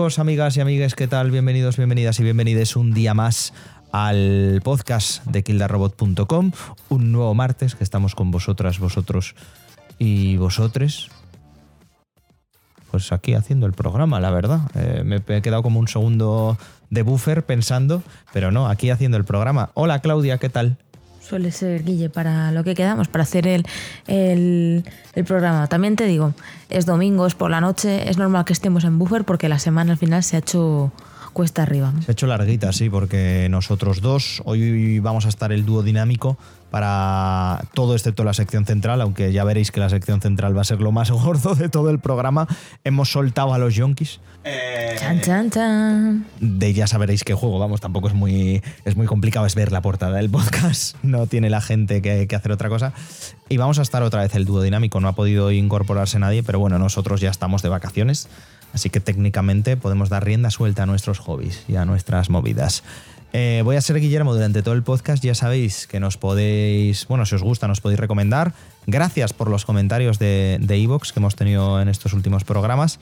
Amigos, amigas y amigues, ¿qué tal? Bienvenidos, bienvenidas y bienvenides un día más al podcast de kildarrobot.com, un nuevo martes que estamos con vosotras, vosotros y vosotres. Pues aquí haciendo el programa, la verdad. Eh, me he quedado como un segundo de buffer pensando, pero no, aquí haciendo el programa. Hola Claudia, ¿qué tal? Suele ser, Guille, para lo que quedamos, para hacer el, el, programa. También te digo, es domingo, es por la noche, es normal que estemos en buffer porque la semana al final se ha hecho cuesta arriba. Se ha hecho larguita, sí, porque nosotros dos, hoy vamos a estar el dúo dinámico para todo excepto la sección central, aunque ya veréis que la sección central va a ser lo más gordo de todo el programa. Hemos soltado a los yonkis. Eh, chan, chan, chan. De ya sabréis qué juego, vamos, tampoco es muy, es muy complicado es ver la portada del podcast, no tiene la gente que, que hacer otra cosa. Y vamos a estar otra vez el dúo dinámico, no ha podido incorporarse nadie, pero bueno, nosotros ya estamos de vacaciones. Así que técnicamente podemos dar rienda suelta a nuestros hobbies y a nuestras movidas. Eh, voy a ser Guillermo durante todo el podcast. Ya sabéis que nos podéis, bueno, si os gusta, nos podéis recomendar. Gracias por los comentarios de Evox que hemos tenido en estos últimos programas.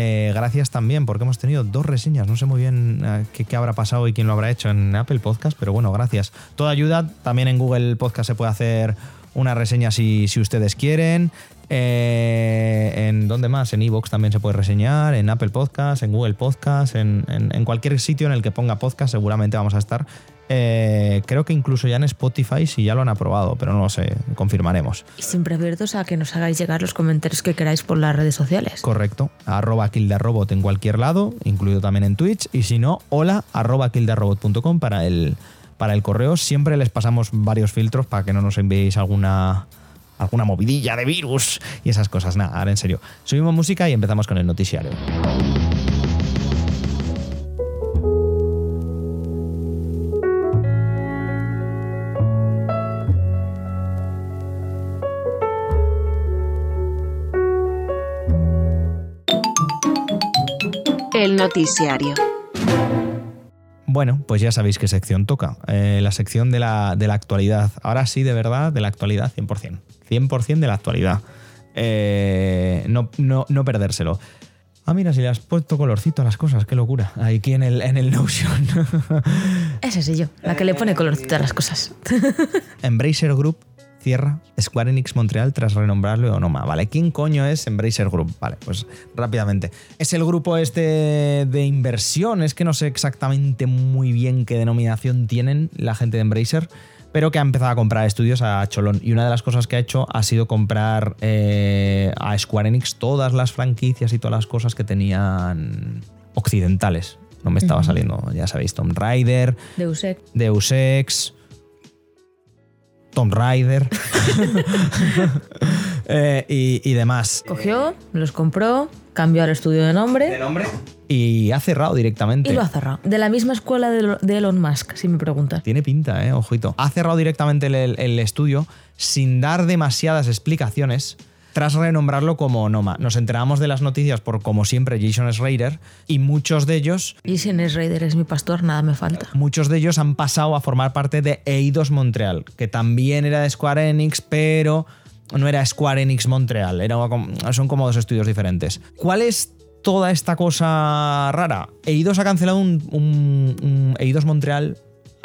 Eh, gracias también porque hemos tenido dos reseñas. No sé muy bien eh, qué, habrá pasado y quién lo habrá hecho en Apple Podcast, pero bueno, gracias. Toda ayuda. También en Google Podcast se puede hacer una reseña si, si ustedes quieren. Eh, ¿En dónde más? En Evox también se puede reseñar, en Apple Podcast, en Google Podcast, en, en, cualquier sitio en el que ponga podcast seguramente vamos a estar. Eh, creo que incluso ya en Spotify si ya lo han aprobado, pero no lo sé, confirmaremos. Y siempre abiertos a que nos hagáis llegar los comentarios que queráis por las redes sociales. Correcto, arroba kildarrobot en cualquier lado, incluido también en Twitch, y si no, hola arroba kildarrobot.com para el, para el correo. Siempre les pasamos varios filtros para que no nos enviéis alguna alguna movidilla de virus y esas cosas. Nada, ahora en serio. Subimos música y empezamos con el noticiario. El noticiario. Bueno, pues ya sabéis qué sección toca. Eh, la sección de la, de la, actualidad. Ahora sí, de verdad, de la actualidad 100%. 100% de la actualidad. Eh, no, no, no, perdérselo. Ah, mira, si le has puesto colorcito a las cosas, qué locura. Aquí en el, en el Notion. Esa sí yo, la que le pone colorcito a las cosas. Embracer Group cierra Square Enix Montreal tras renombrarlo Onoma. ¿Vale? ¿Quién coño es Embracer Group? Vale, pues rápidamente. Es el grupo este de inversión, es que no sé exactamente muy bien qué denominación tienen la gente de Embracer, pero que ha empezado a comprar estudios a Cholón. Y una de las cosas que ha hecho ha sido comprar eh, a Square Enix todas las franquicias y todas las cosas que tenían occidentales. No me estaba uh -huh. saliendo, ya sabéis, Tomb Raider, Deus Ex. Deus Ex Tomb Raider eh, y, y, demás. Cogió, los compró, cambió al estudio de nombre. ¿De nombre? Y ha cerrado directamente. Y lo ha cerrado. De la misma escuela de Elon Musk, si me preguntas. Tiene pinta, eh, ojito. Ha cerrado directamente el, el estudio sin dar demasiadas explicaciones tras renombrarlo como Onoma. Nos enteramos de las noticias por, como siempre, Jason Schrader y muchos de ellos... Jason Schrader es mi pastor, nada me falta. Muchos de ellos han pasado a formar parte de Eidos Montreal, que también era de Square Enix, pero no era Square Enix Montreal, era, son como dos estudios diferentes. ¿Cuál es toda esta cosa rara? Eidos ha cancelado un, un, un Eidos Montreal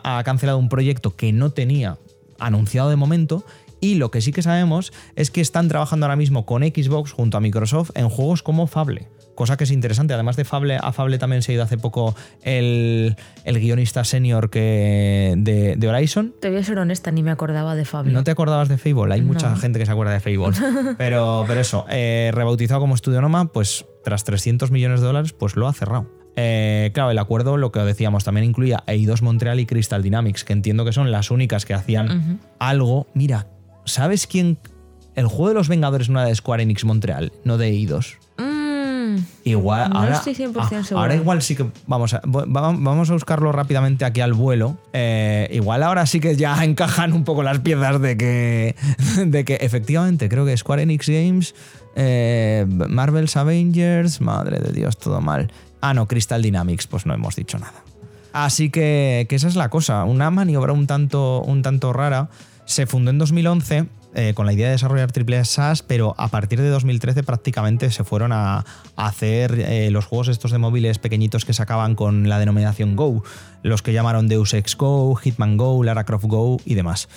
ha cancelado un proyecto que no tenía anunciado de momento y lo que sí que sabemos es que están trabajando ahora mismo con Xbox junto a Microsoft en juegos como Fable. Cosa que es interesante. Además de Fable, a Fable también se ha ido hace poco el, el guionista senior que de, de, Horizon. Te voy a ser honesta, ni me acordaba de Fable. ¿No te acordabas de Fable? Hay no. mucha gente que se acuerda de Fable. pero, pero eso, eh, rebautizado como Estudio Noma, pues tras 300 millones de dólares, pues lo ha cerrado. Eh, claro, el acuerdo, lo que decíamos, también incluía Eidos Montreal y Crystal Dynamics, que entiendo que son las únicas que hacían uh -huh. algo. Mira, ¿Sabes quién? El juego de los Vengadores no era de Square Enix Montreal, no de Eidos. Mm, igual, no ahora, estoy 100% ah, seguro. ahora igual sí que vamos a, vamos a buscarlo rápidamente aquí al vuelo. Eh, igual ahora sí que ya encajan un poco las piezas de que, de que efectivamente creo que Square Enix Games, eh, Marvel's Avengers, madre de Dios, todo mal. Ah, no, Crystal Dynamics, pues no hemos dicho nada. Así que, que esa es la cosa, una maniobra un tanto, un tanto rara se fundó en 2011 eh, con la idea de desarrollar triple SaaS, pero a partir de 2013 prácticamente se fueron a, hacer eh, los juegos estos de móviles pequeñitos que sacaban con la denominación Go, los que llamaron Deus Ex Go, Hitman Go, Lara Croft Go y demás.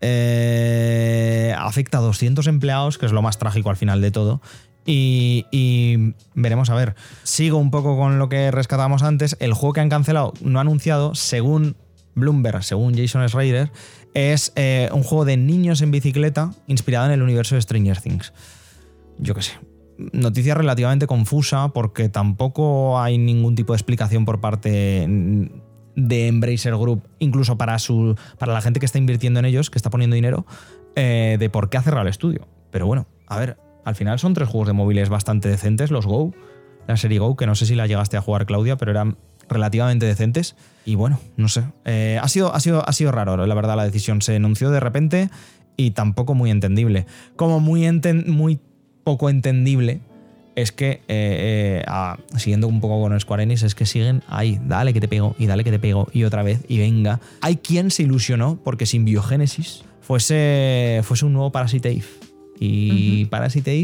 Eh, afecta a 200 empleados, que es lo más trágico al final de todo. Y, veremos a ver. Sigo un poco con lo que rescatábamos antes. El juego que han cancelado, no anunciado, según Bloomberg, según Jason Schreider, es eh, un juego de niños en bicicleta inspirado en el universo de Stranger Things. Yo qué sé. Noticia relativamente confusa porque tampoco hay ningún tipo de explicación por parte de Embracer Group, incluso para, su, para la gente que está invirtiendo en ellos, que está poniendo dinero, eh, de por qué ha cerrado el estudio. Pero bueno, a ver, al final son tres juegos de móviles bastante decentes, los Go, la serie Go, que no sé si la llegaste a jugar Claudia, pero eran relativamente decentes. Y bueno, no sé. Eh, ha, sido, ha, sido, ha sido raro, la verdad, la decisión. Se anunció de repente y tampoco muy entendible. Como muy, enten muy poco entendible es que, eh, eh, siguiendo un poco con Square Enix, es que siguen ahí, dale que te pego, y dale que te pego, y otra vez, y venga. Hay quien se ilusionó porque sin Biogénesis fuese, fuese un nuevo Parasite Eve. Y Parasite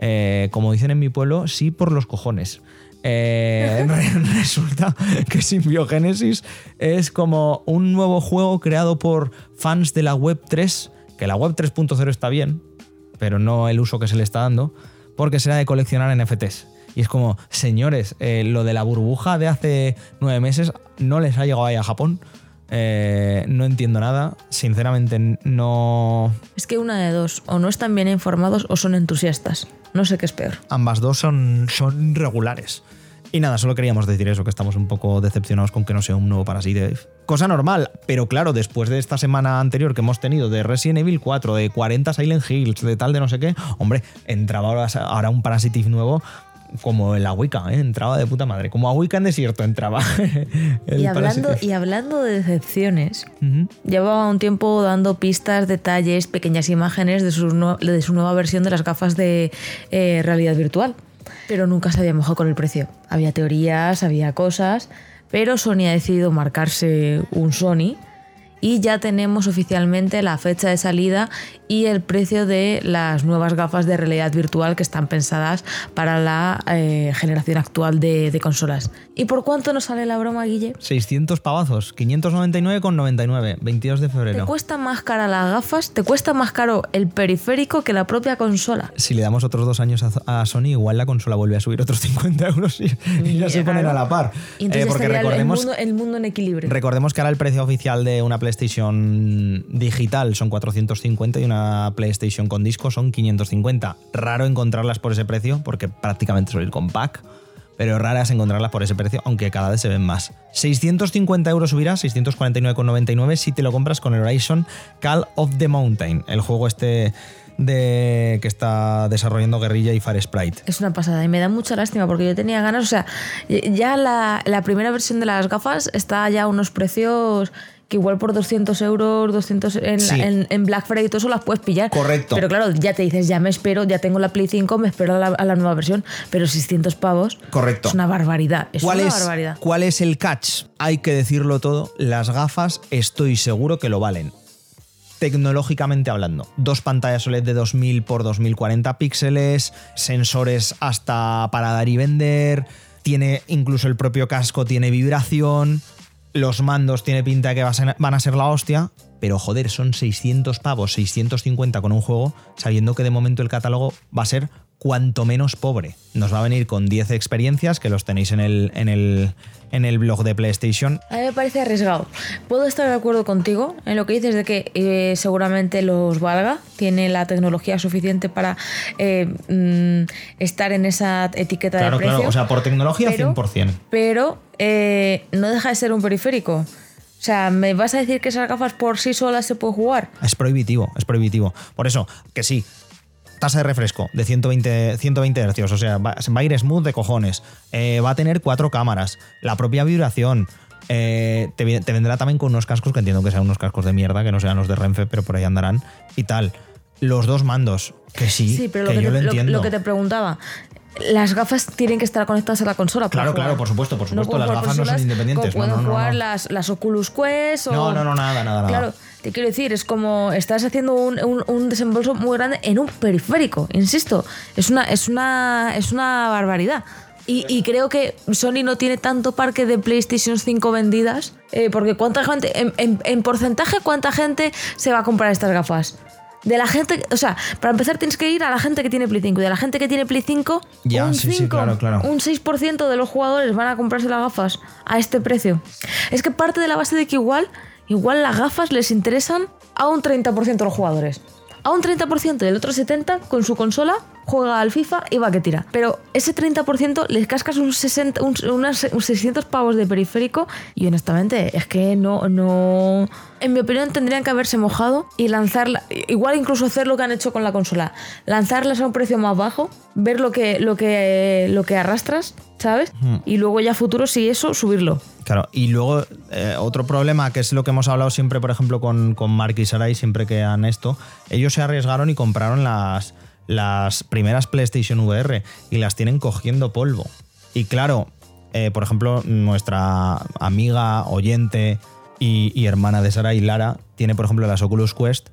Eve, como dicen en mi pueblo, sí por los cojones. Eh, resulta que Symbiogénesis es como un nuevo juego creado por fans de la Web 3, que la Web 3.0 está bien, pero no el uso que se le está dando, porque será de coleccionar NFTs. Y es como, señores, eh, lo de la burbuja de hace nueve meses no les ha llegado ahí a Japón. Eh, no entiendo nada. Sinceramente, no. Es que una de dos, o no están bien informados o son entusiastas. No sé qué es peor. Ambas dos son, son regulares. Y nada, solo queríamos decir eso, que estamos un poco decepcionados con que no sea un nuevo Parasite Cosa normal, pero claro, después de esta semana anterior que hemos tenido de Resident Evil 4, de 40 Silent Hills, de tal, de no sé qué, hombre, entraba ahora, un Parasite como como en la Wicca, ¿eh? entraba de puta madre. Como a Wicca en desierto entraba. y, hablando, y hablando de decepciones, llevaba un tiempo dando pistas, detalles, pequeñas imágenes de su, de su nueva versión de las gafas de eh, realidad virtual pero nunca se había mojado con el precio. Había teorías, había cosas, pero Sony ha decidido marcarse un Sony y ya tenemos oficialmente la fecha de salida y el precio de las nuevas gafas de realidad virtual que están pensadas para la eh, generación actual de, consolas. ¿Y por cuánto nos sale la broma, Guille? 600 pavazos, 599,99, 22 de febrero. ¿Te cuesta más cara las gafas? ¿Te cuesta más caro el periférico que la propia consola? Si le damos otros dos años a, Sony, igual la consola vuelve a subir otros 50 euros y, ya se ponen a la par. Y entonces eh, porque recordemos, el mundo, el mundo en equilibrio. Recordemos que ahora el precio oficial de una PlayStation digital son 450 y una PlayStation con disco son 550. Raro encontrarlas por ese precio, porque prácticamente suele ir con pack, pero raras encontrarlas por ese precio, aunque cada vez se ven más. 650 euros subirá, 649,99 si te lo compras con Horizon Call of the Mountain, el juego este de que está desarrollando Guerrilla y Fire Sprite. Es una pasada y me da mucha lástima porque yo tenía ganas, o sea, ya la, la primera versión de las gafas está ya a unos precios que igual por 200 euros, 200 en, Black Friday y todo eso las puedes pillar. Correcto. Pero claro, ya te dices, ya me espero, ya tengo la Play 5, me espero a la, nueva versión. Pero 600 pavos. Correcto. Es una barbaridad. Es ¿Cuál una es, barbaridad. ¿Cuál es el catch? Hay que decirlo todo. Las gafas estoy seguro que lo valen. Tecnológicamente hablando, dos pantallas OLED de 2000 por 2040 píxeles, sensores hasta para dar y vender, tiene incluso el propio casco, tiene vibración, los mandos tiene pinta que van a ser la hostia, pero joder, son 600 pavos, 650 con un juego, sabiendo que de momento el catálogo va a ser cuanto menos pobre. Nos va a venir con 10 experiencias, que los tenéis en el, en el, en el blog de PlayStation. A mí me parece arriesgado. Puedo estar de acuerdo contigo en lo que dices de que eh, seguramente los valga, tiene la tecnología suficiente para eh, mm, estar en esa etiqueta de precio. Claro, o sea, por tecnología 100%. Pero eh, no deja de ser un periférico. O sea, ¿me vas a decir que esas gafas por sí solas se puede jugar? Es prohibitivo, es prohibitivo. Por eso, que sí, tasa de refresco de 120, 120 Hz, o sea, va, a ir smooth de cojones. Eh, va a tener cuatro cámaras, la propia vibración. Eh, te, vendrá también con unos cascos que entiendo que sean unos cascos de mierda, que no sean los de Renfe, pero por ahí andarán y tal. Los dos mandos, que sí, sí pero que lo que yo te, lo entiendo. Lo, que te preguntaba, las gafas tienen que estar conectadas a la consola. Claro, jugar. claro, por supuesto, por supuesto, pueden las gafas no son independientes, como no, no, no, jugar no. Las, las Oculus Quest o... No, no, no, nada, nada, nada. Claro, te quiero decir, es como estás haciendo un, un- un desembolso muy grande en un periférico, insisto. Es una, es una, es una barbaridad. Y, y creo que Sony no tiene tanto parque de PlayStation 5 vendidas, eh, porque cuánta gente, en, en- en porcentaje, cuánta gente se va a comprar estas gafas. De la gente, o sea, para empezar tienes que ir a la gente que tiene Play 5. Y de la gente que tiene Play 5, Ya, un, sí, sí, 5, claro, claro. un 6% de los jugadores van a comprarse las gafas a este precio. Es que parte de la base de que igual, igual las gafas les interesan a un 30% de los jugadores. A un 30% y el otro 70% con su consola juega al FIFA y va que tira. Pero ese 30% les cascas un 60, un- unas- un 600 pavos de periférico y honestamente es que no, no... En mi opinión tendrían que haberse mojado y lanzarla, igual incluso hacer lo que han hecho con la consola, lanzarlas a un precio más bajo, ver lo que, lo que, lo que arrastras, ¿sabes? Y luego ya a futuro si eso, subirlo. Claro, y luego eh, otro problema, que es lo que hemos hablado siempre, por ejemplo, con, con Mark y Sarai, siempre que han esto, ellos se arriesgaron y compraron las, las primeras PlayStation VR y las tienen cogiendo polvo. Y claro, eh, por ejemplo, nuestra amiga, oyente y, y hermana de Sarai, Lara, tiene, por ejemplo, las Oculus Quest,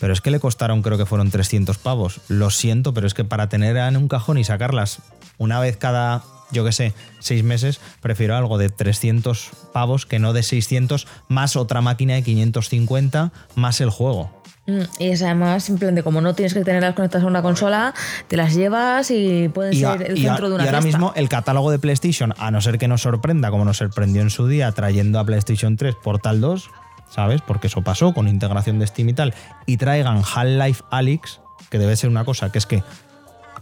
pero es que le costaron, creo que fueron 300 pavos. Lo siento, pero es que para tener en un cajón y sacarlas una vez cada, yo qué sé, seis meses, prefiero algo de 300 pavos que no de 600, más otra máquina de 550, más el juego. Mm, Y es además, en plan de como no tienes que tenerlas conectadas a una consola, te las llevas y pueden Y, a- ser el a- centro de una y ahora fiesta. mismo el catálogo de PlayStation, a no ser que nos sorprenda, como nos sorprendió en su día trayendo a PlayStation 3 Portal 2, ¿sabes? Porque eso pasó con integración de Steam y tal, y traigan Half-Life Alyx, que debe ser una cosa que es que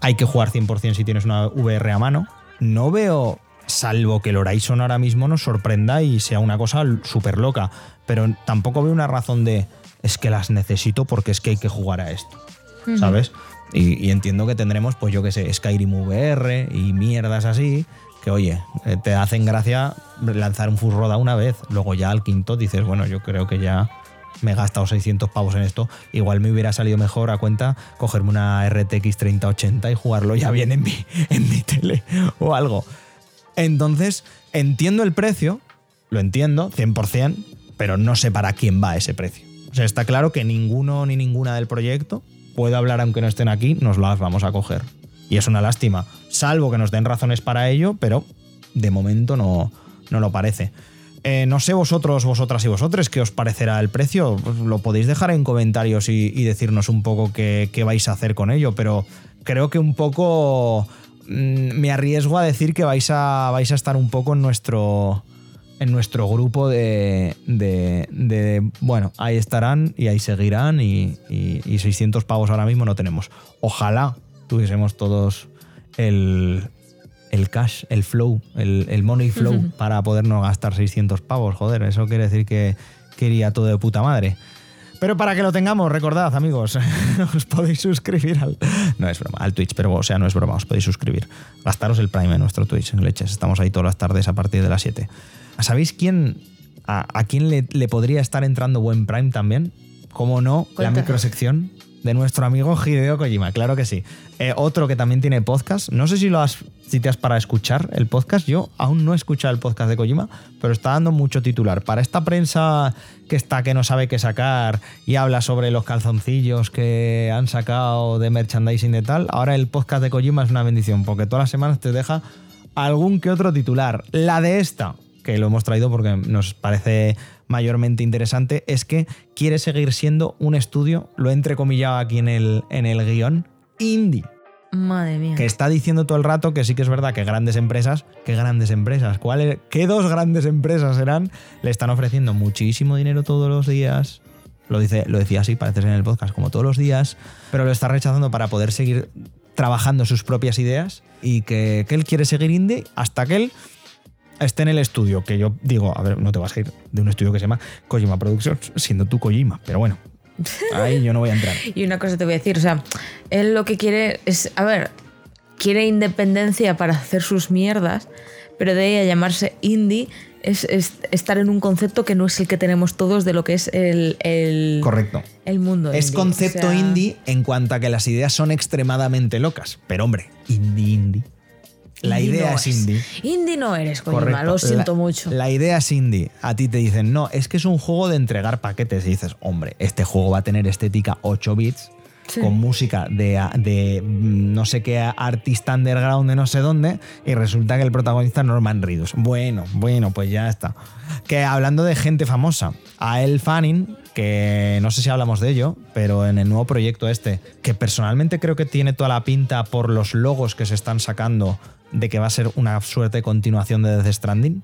hay que jugar 100% si tienes una VR a mano, no veo, salvo que el Horizon ahora mismo nos sorprenda y sea una cosa súper loca, pero tampoco veo una razón de es que las necesito porque es que hay que jugar a esto. ¿sabes? Y, y entiendo que tendremos, pues yo qué sé, Skyrim VR y mierdas así, que oye, eh, te hacen gracia lanzar un full roda una vez, luego ya al quinto dices, bueno, yo creo que ya me he gastado 600 pavos en esto, igual me hubiera salido mejor a cuenta cogerme una RTX 3080 y jugarlo ya bien en mi, en mi tele o algo. Entonces, entiendo el precio, lo entiendo, 100%, pero no sé para quién va ese precio. O sea, está claro que ninguno ni ninguna del proyecto puede hablar aunque no estén aquí, nos las vamos a coger. Y es una lástima, salvo que nos den razones para ello, pero de momento no, no lo parece. Eh, no sé vosotros, vosotras y vosotros, qué os parecerá el precio. Lo podéis dejar en comentarios y, y decirnos un poco qué, qué vais a hacer con ello, pero creo que un poco mm, me arriesgo a decir que vais a, vais a estar un poco en nuestro, en nuestro grupo de, de- de, bueno, ahí estarán y ahí seguirán y, y- y 600 pavos ahora mismo no tenemos. Ojalá tuviésemos todos el, el cash, el flow, el, el money flow para podernos gastar 600 pavos. Joder, eso quiere decir que, que iría todo de puta madre. Pero para que lo tengamos, recordad, amigos, os podéis suscribir al. No es broma, al Twitch, pero o sea, no es broma, os podéis suscribir. Gastaros el Prime en nuestro Twitch, en leches. Estamos ahí todas las tardes a partir de las 7. ¿Sabéis quién. a, a quién le, le podría estar entrando buen Prime también? ¿Cómo no? La microsección de nuestro amigo Hideo Kojima, claro que sí. Eh, otro que también tiene podcast. No sé si lo has, si te has para escuchar el podcast. Yo aún no he escuchado el podcast de Kojima, pero está dando mucho titular. Para esta prensa que está que no sabe qué sacar y habla sobre los calzoncillos que han sacado de merchandising de tal, ahora el podcast de Kojima es una bendición, porque todas las semanas te deja algún que otro titular. La de esta, que lo hemos traído porque nos parece mayormente interesante, es que quiere seguir siendo un estudio, lo he entrecomillado aquí en el, en el guion, indie. Madre mía. Que está diciendo todo el rato que sí que es verdad que grandes empresas, ¿qué grandes empresas? ¿Cuáles, ¿Qué dos grandes empresas serán? Le están ofreciendo muchísimo dinero todos los días. Lo, dice, lo decía así, parece ser en el podcast, como todos los días, pero lo está rechazando para poder seguir trabajando sus propias ideas y que, que él quiere seguir indie hasta que él esté en el estudio, que yo digo, a ver, no te vas a ir de un estudio que se llama Kojima Productions, siendo tú Kojima, pero bueno, ahí yo no voy a entrar. Y una cosa te voy a decir, o sea, él lo que quiere es, a ver, quiere independencia para hacer sus mierdas, pero de ahí a llamarse indie es, es estar en un concepto que no es el que tenemos todos de lo que es el, el, Correcto. el mundo. Es indie. concepto O sea, indie en cuanto a que las ideas son extremadamente locas. Pero hombre, indie, indie. La Indie idea no es indie. Indie no eres, Kojima, lo siento La- mucho. La idea es indie. A ti te dicen, no, es que es un juego de entregar paquetes. Y dices, hombre, este juego va a tener estética 8 bits, Con música de, de mm, no sé qué artista underground de no sé dónde, y resulta que el protagonista es Norman Reedus. Bueno, bueno, pues ya está. Que hablando de gente famosa, a El Fanning, que no sé si hablamos de ello, pero en el nuevo proyecto este, que personalmente creo que tiene toda la pinta por los logos que se están sacando de que va a ser una suerte de continuación de Death Stranding,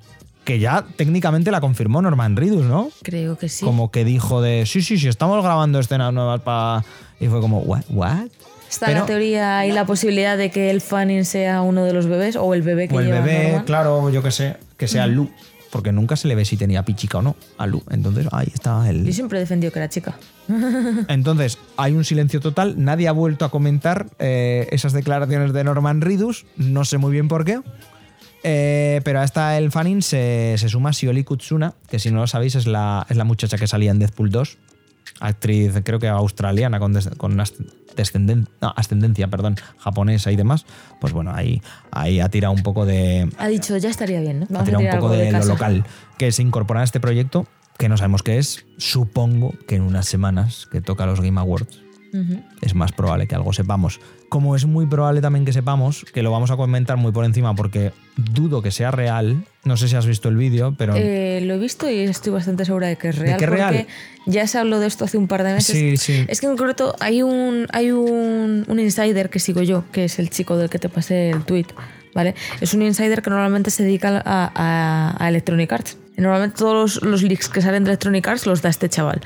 que ya técnicamente la confirmó Norman Reedus, ¿no? Creo que sí. Como que dijo de, sí, sí, sí, estamos grabando escenas nuevas para... Y fue como, ¿what? ¿What? Está Pero- la teoría y la posibilidad de que el Fanning sea uno de los bebés o el bebé que O el lleva bebé, Norman. claro, yo que sé, que sea Lu. Porque nunca se le ve si tenía pichica o no a Lu. Entonces, ahí está Yo el... siempre he defendido que era chica. Entonces, hay un silencio total. Nadie ha vuelto a comentar eh, esas declaraciones de Norman Reedus. No sé muy bien por qué. Eh, pero a esta el fanning se, se suma Shioli Kutsuna, que si no lo sabéis es la, es la muchacha que salía en Deadpool 2. Actriz, creo que australiana, con, des- con no, ascendencia perdón, japonesa y demás. Pues bueno, ahí, ahí ha tirado un poco de, Ha dicho, ya estaría bien, ¿no? ha Vamos tirado un poco de, lo local. Que se incorpora a este proyecto, que no sabemos qué es. Supongo que en unas semanas que toca los Game Awards es más probable que algo sepamos. Como es muy probable también que sepamos, que lo vamos a comentar muy por encima porque dudo que sea real. No sé si has visto el vídeo, pero Eh, lo he visto y estoy bastante segura de que es real. que es porque real? ya se habló de esto hace un par de meses. sí, sí. Es que en concreto hay un, hay un, un insider que sigo yo, que es el chico del que te pasé el tweet. ¿Vale? Es un insider que normalmente se dedica a, a- a Electronic Arts. Y normalmente todos los, los leaks que salen de Electronic Arts los da este chaval.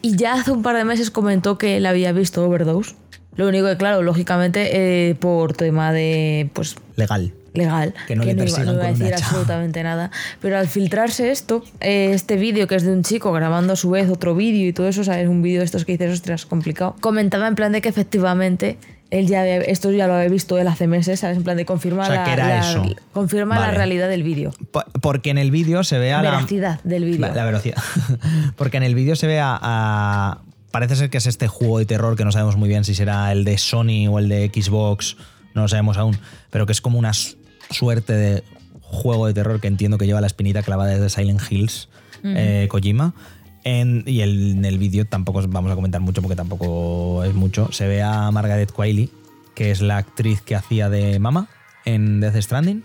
Y ya hace un par de meses comentó que él había visto Overdose. Lo único que, claro, lógicamente, eh, por tema de pues legal. legal, Que no le iba, persigan no iba a decir absolutamente nada. Pero al filtrarse esto, eh, este vídeo que es de un chico grabando a su vez otro vídeo y todo eso, ¿sabes? Un vídeo de estos que dices, ostras, complicado. Comentaba en plan de que efectivamente él ya había- esto ya lo había visto él hace meses, ¿sabes? En plan de confirmar O sea, la, que era la- eso. confirma la realidad del vídeo. Po- Porque en el vídeo se ve a la. Veracidad del vídeo. La velocidad. Porque en el vídeo se ve a, a- Parece ser que es este juego de terror que no sabemos muy bien si será el de Sony o el de Xbox, no lo sabemos aún, pero que es como una su- suerte de juego de terror que entiendo que lleva la espinita clavada desde Silent Hills, eh, Kojima. En- y el- en el vídeo tampoco os vamos a comentar mucho porque tampoco es mucho. Se ve a Margaret Qualley, que es la actriz que hacía de Mama en Death Stranding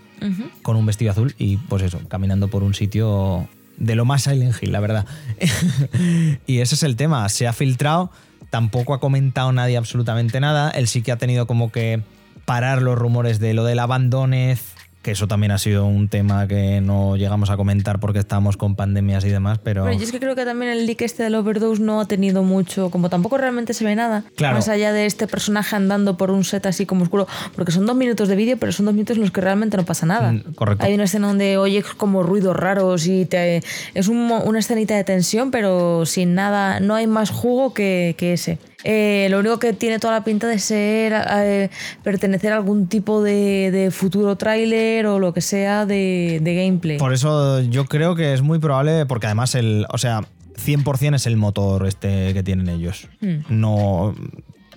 con un vestido azul y pues eso, caminando por un sitio de lo más Silent Hill, la verdad. y ese es el tema, se ha filtrado, tampoco ha comentado nadie absolutamente nada, él sí que ha tenido como que parar los rumores de lo del abandonez, que eso también ha sido un tema que no llegamos a comentar porque estábamos con pandemias y demás, pero... Bueno, yo es que creo que también el leak este del Overdose no ha tenido mucho, como tampoco realmente se ve nada, Claro. más allá de este personaje andando por un set así como oscuro, porque son dos minutos de vídeo, pero son dos minutos en los que realmente no pasa nada. Mm, correcto. Hay una escena donde oyes como ruidos raros y te, es un una escenita de tensión, pero sin nada, no hay más jugo que, que ese. Eh, lo único que tiene toda la pinta de ser eh, pertenecer a algún tipo de, de futuro tráiler o lo que sea de, de gameplay. Por eso yo creo que es muy probable, porque además el, o sea, 100% es el motor este que tienen ellos. Hmm. No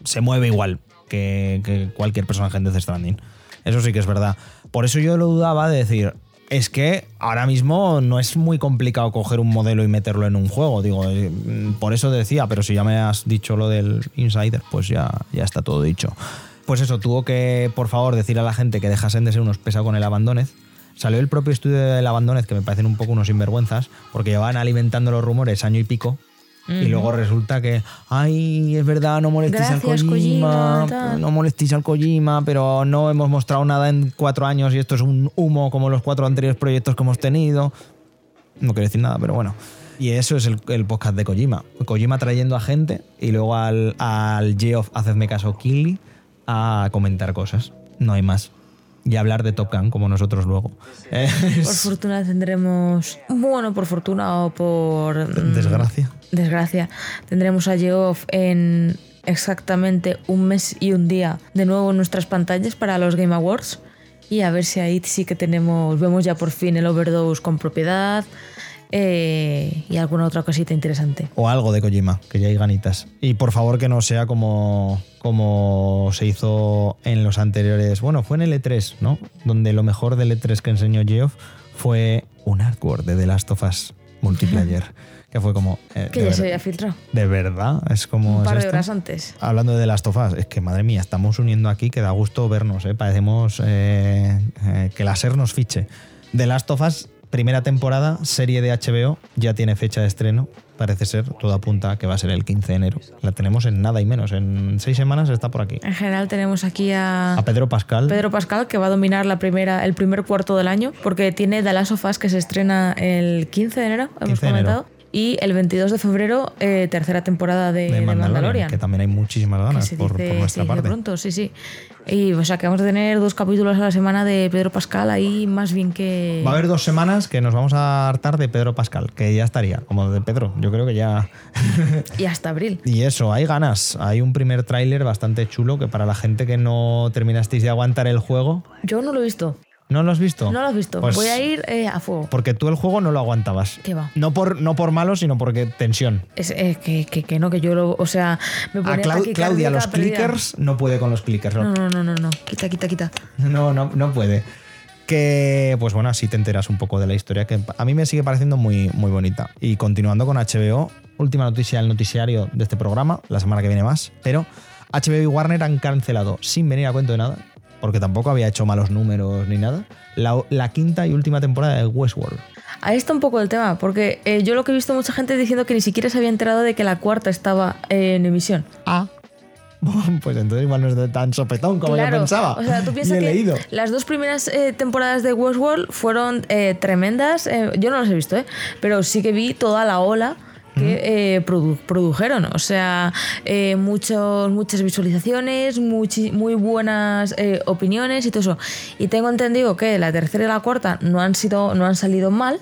se mueve igual que, que cualquier personaje en Death Stranding. Eso sí que es verdad. Por eso yo lo dudaba de decir, es que ahora mismo no es muy complicado coger un modelo y meterlo en un juego. Digo, eh, por eso decía, pero si ya me has dicho lo del Insider, pues ya, ya está todo dicho. Pues eso, tuvo que, por favor, decir a la gente que dejasen de ser unos pesados con el Abandonez. Salió el propio estudio del Abandonez, que me parecen un poco unos sinvergüenzas, porque llevaban alimentando los rumores año y pico. Y luego resulta que, ay, es verdad, no molestéis al Kojima, Kojima, tal". no molestéis al Kojima, pero no hemos mostrado nada en cuatro años y esto es un humo como los cuatro anteriores proyectos que hemos tenido. No quiero decir nada, pero bueno. Y eso es el, el podcast de Kojima. Kojima trayendo a gente y luego al, al Geoff, hacedme caso, Killy, a comentar cosas. No hay más. Y hablar de Top Gun como nosotros luego. Es- Por fortuna tendremos, bueno, por fortuna o por mm, Desgracia. desgracia, tendremos a Geoff en exactamente un mes y un día de nuevo en nuestras pantallas para los Game Awards y a ver si ahí sí que tenemos, vemos ya por fin el Overdose con propiedad, eh, y alguna otra cosita interesante. O algo de Kojima, que ya hay ganitas. Y por favor que no sea como, como se hizo en los anteriores. Bueno, fue en el E3, ¿no? Donde lo mejor del E3 que enseñó Geoff fue un artwork de The Last of Us multiplayer. que fue como. eh, Que de ya ver- se había filtrado. De verdad, es como. Un ¿es par de horas antes. Hablando de The Last of Us, es que madre mía, estamos uniendo aquí que da gusto vernos, ¿eh? parecemos eh, que la SER nos fiche. The Last of Us, primera temporada, serie de HBO, ya tiene fecha de estreno, parece ser, todo apunta a que va a ser el 15 de enero. La tenemos en nada y menos, en seis semanas está por aquí. En general tenemos aquí a A Pedro Pascal, Pedro Pascal, que va a dominar la primera, el primer cuarto del año, porque tiene The Last of Us, que se estrena el 15 de enero, hemos 15 de enero. comentado, y el 22 de febrero, eh, tercera temporada de, de de Mandalorian, que también hay muchísimas ganas por, dice, por nuestra parte. pronto, sí, sí. Y o sea que vamos a tener dos capítulos a la semana de Pedro Pascal ahí más bien que... Va a haber dos semanas que nos vamos a hartar de Pedro Pascal, que ya estaría, como de Pedro. Yo creo que ya Y hasta abril. Y eso, hay ganas. Hay un primer tráiler bastante chulo que para la gente que no terminasteis de aguantar el juego, Yo no lo he visto. ¿No lo has visto? No lo has visto. Pues Voy a ir eh, a fuego. Porque tú el juego no lo aguantabas. ¿Qué va? No por, no por malo, sino porque tensión. Es, eh, que, que, que no, que yo lo... O sea, me A ponía Clau- taquicardía Claudia, los perdida. clickers no puede con los clickers. No, No, no, no, no, no. Quita, quita, quita. no, no, no puede. Que, pues bueno, así te enteras un poco de la historia, que a mí me sigue pareciendo muy, muy bonita. Y continuando con HBO, última noticia del noticiario de este programa, la semana que viene más, pero HBO y Warner han cancelado, sin venir a cuento de nada, porque tampoco había hecho malos números ni nada, la, la quinta y última temporada de Westworld. Ahí está un poco el tema, porque eh, yo lo que he visto mucha gente diciendo que ni siquiera se había enterado de que la cuarta estaba eh, en emisión. Ah. Pues entonces igual no es de tan sopetón como yo pensaba. O sea, tú piensas que leído. las dos primeras eh, temporadas de Westworld fueron eh, tremendas. eh, yo no las he visto, ¿eh? pero sí que vi toda la ola que eh, produ- produjeron. O sea, eh, muchos, muchas visualizaciones, muy buenas eh, opiniones y todo eso. Y tengo entendido que la tercera y la cuarta no han, sido, no han salido mal.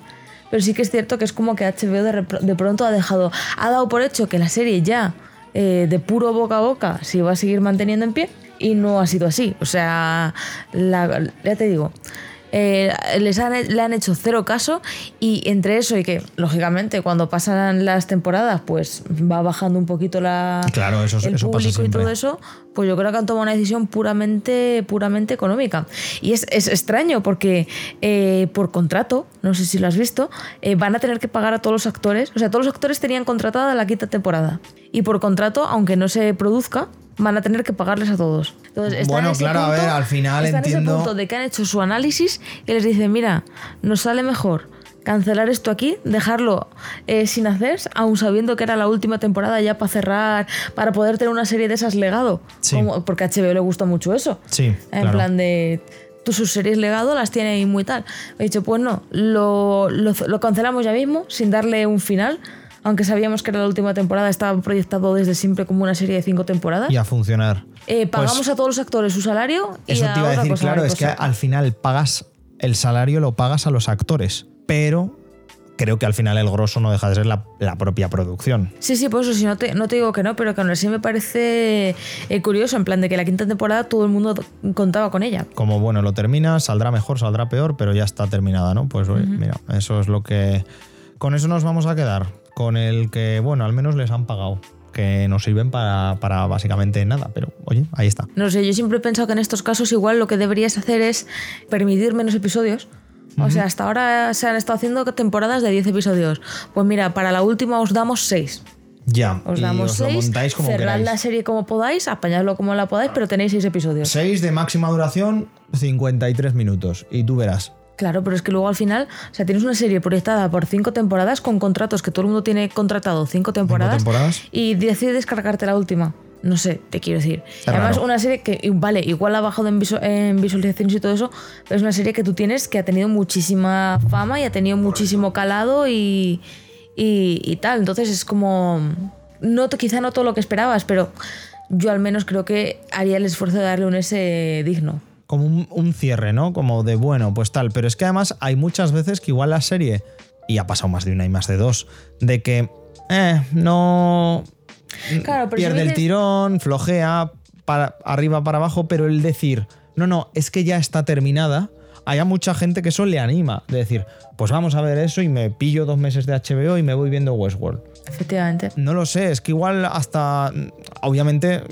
Pero sí que es cierto que es como que HBO de, de pronto ha dejado, ha dado por hecho que la serie ya eh, de puro boca a boca se iba a seguir manteniendo en pie y no ha sido así. O sea, la- ya te digo, eh, les han, le han hecho cero caso y entre eso y que, lógicamente, cuando pasan las temporadas, pues va bajando un poquito la, Claro, eso- el eso pasa público y todo eso, pues yo creo que han tomado una decisión puramente, puramente económica. Y es, es extraño porque eh, por contrato, no sé si lo has visto, eh, van a tener que pagar a todos los actores. O sea, todos los actores tenían contratada la quinta temporada. Y por contrato, aunque no se produzca, van a tener que pagarles a todos. Entonces, están Bueno, en ese claro, a ver, al final están en ese entiendo- punto de que han hecho su análisis y les dicen, mira, nos sale mejor cancelar esto aquí, dejarlo eh, sin hacer, aún sabiendo que era la última temporada ya para cerrar, para poder tener una serie de esas legado. Sí. Como- porque a HBO le gusta mucho eso. Sí, En claro. plan de... Tú sus series legado las tiene ahí muy tal. He dicho, pues no, lo, lo- lo cancelamos ya mismo, sin darle un final. Aunque sabíamos que era la última temporada, estaba proyectado desde siempre como una serie de cinco temporadas. Y a funcionar. Eh, Pues pagamos a todos los actores su salario y Eso a te iba a decir, cosa claro, es que al final pagas el salario, lo pagas a los actores, pero creo que al final el grosso no deja de ser la, la propia producción. Sí, sí, por eso sí, no te, no te digo que no, pero que aún así me parece eh, curioso, en plan de que la quinta temporada todo el mundo contaba con ella. Como bueno, lo terminas, saldrá mejor, saldrá peor, pero ya está terminada, ¿no? Pues oye, mira, eso es lo que. Con eso nos vamos a quedar. Con el que, bueno, al menos les han pagado. Que nos sirven para, para básicamente nada, pero oye, ahí está. No sé, yo siempre he pensado que en estos casos igual lo que deberías hacer es permitir menos episodios. O sea, hasta ahora se han estado haciendo temporadas de 10 episodios. Pues mira, para la última os damos 6. Ya, Os y damos os lo 6, montáis como cerrad queráis. la serie como podáis, apañadlo como la podáis, pero tenéis 6 episodios. 6 de máxima duración, 53 minutos. Y tú verás. Claro, pero es que luego al final, o sea, tienes una serie proyectada por cinco temporadas con contratos que todo el mundo tiene contratado cinco temporadas, temporadas? y decides descargarte la última. No sé, te quiero decir. Además, raro. una serie que, vale, igual ha bajado en, visu- en visualizaciones y todo eso, pero es una serie que tú tienes que ha tenido muchísima fama y ha tenido muchísimo calado y, y, y tal. Entonces es como. No, quizá no todo lo que esperabas, pero yo al menos creo que haría el esfuerzo de darle un S digno. Como un, un cierre, ¿no? Como de bueno, pues tal. Pero es que además hay muchas veces que igual la serie, y ha pasado más de una y más de dos, de que eh, no Claro, pero si pierde el tirón, flojea para arriba para abajo, pero el decir, no, no, es que ya está terminada, haya mucha gente que eso le anima. De decir, pues vamos a ver eso y me pillo dos meses de HBO y me voy viendo Westworld. Efectivamente. No lo sé, es que igual hasta, obviamente,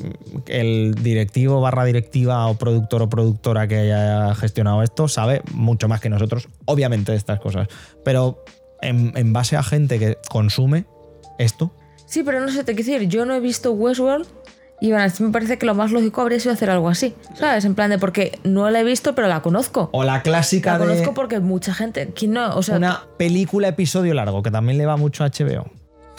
el directivo barra directiva o productor o productora que haya gestionado esto sabe mucho más que nosotros, obviamente, de estas cosas. Pero en, en base a gente que consume esto, Sí, pero no sé, te quiero decir, yo no he visto Westworld y bueno, me parece que lo más lógico habría sido hacer algo así, ¿sabes? En plan de porque no la he visto, pero la conozco. o la clásica La de conozco porque mucha gente, ¿quién no? O sea, una película episodio largo, que también le va mucho a HBO.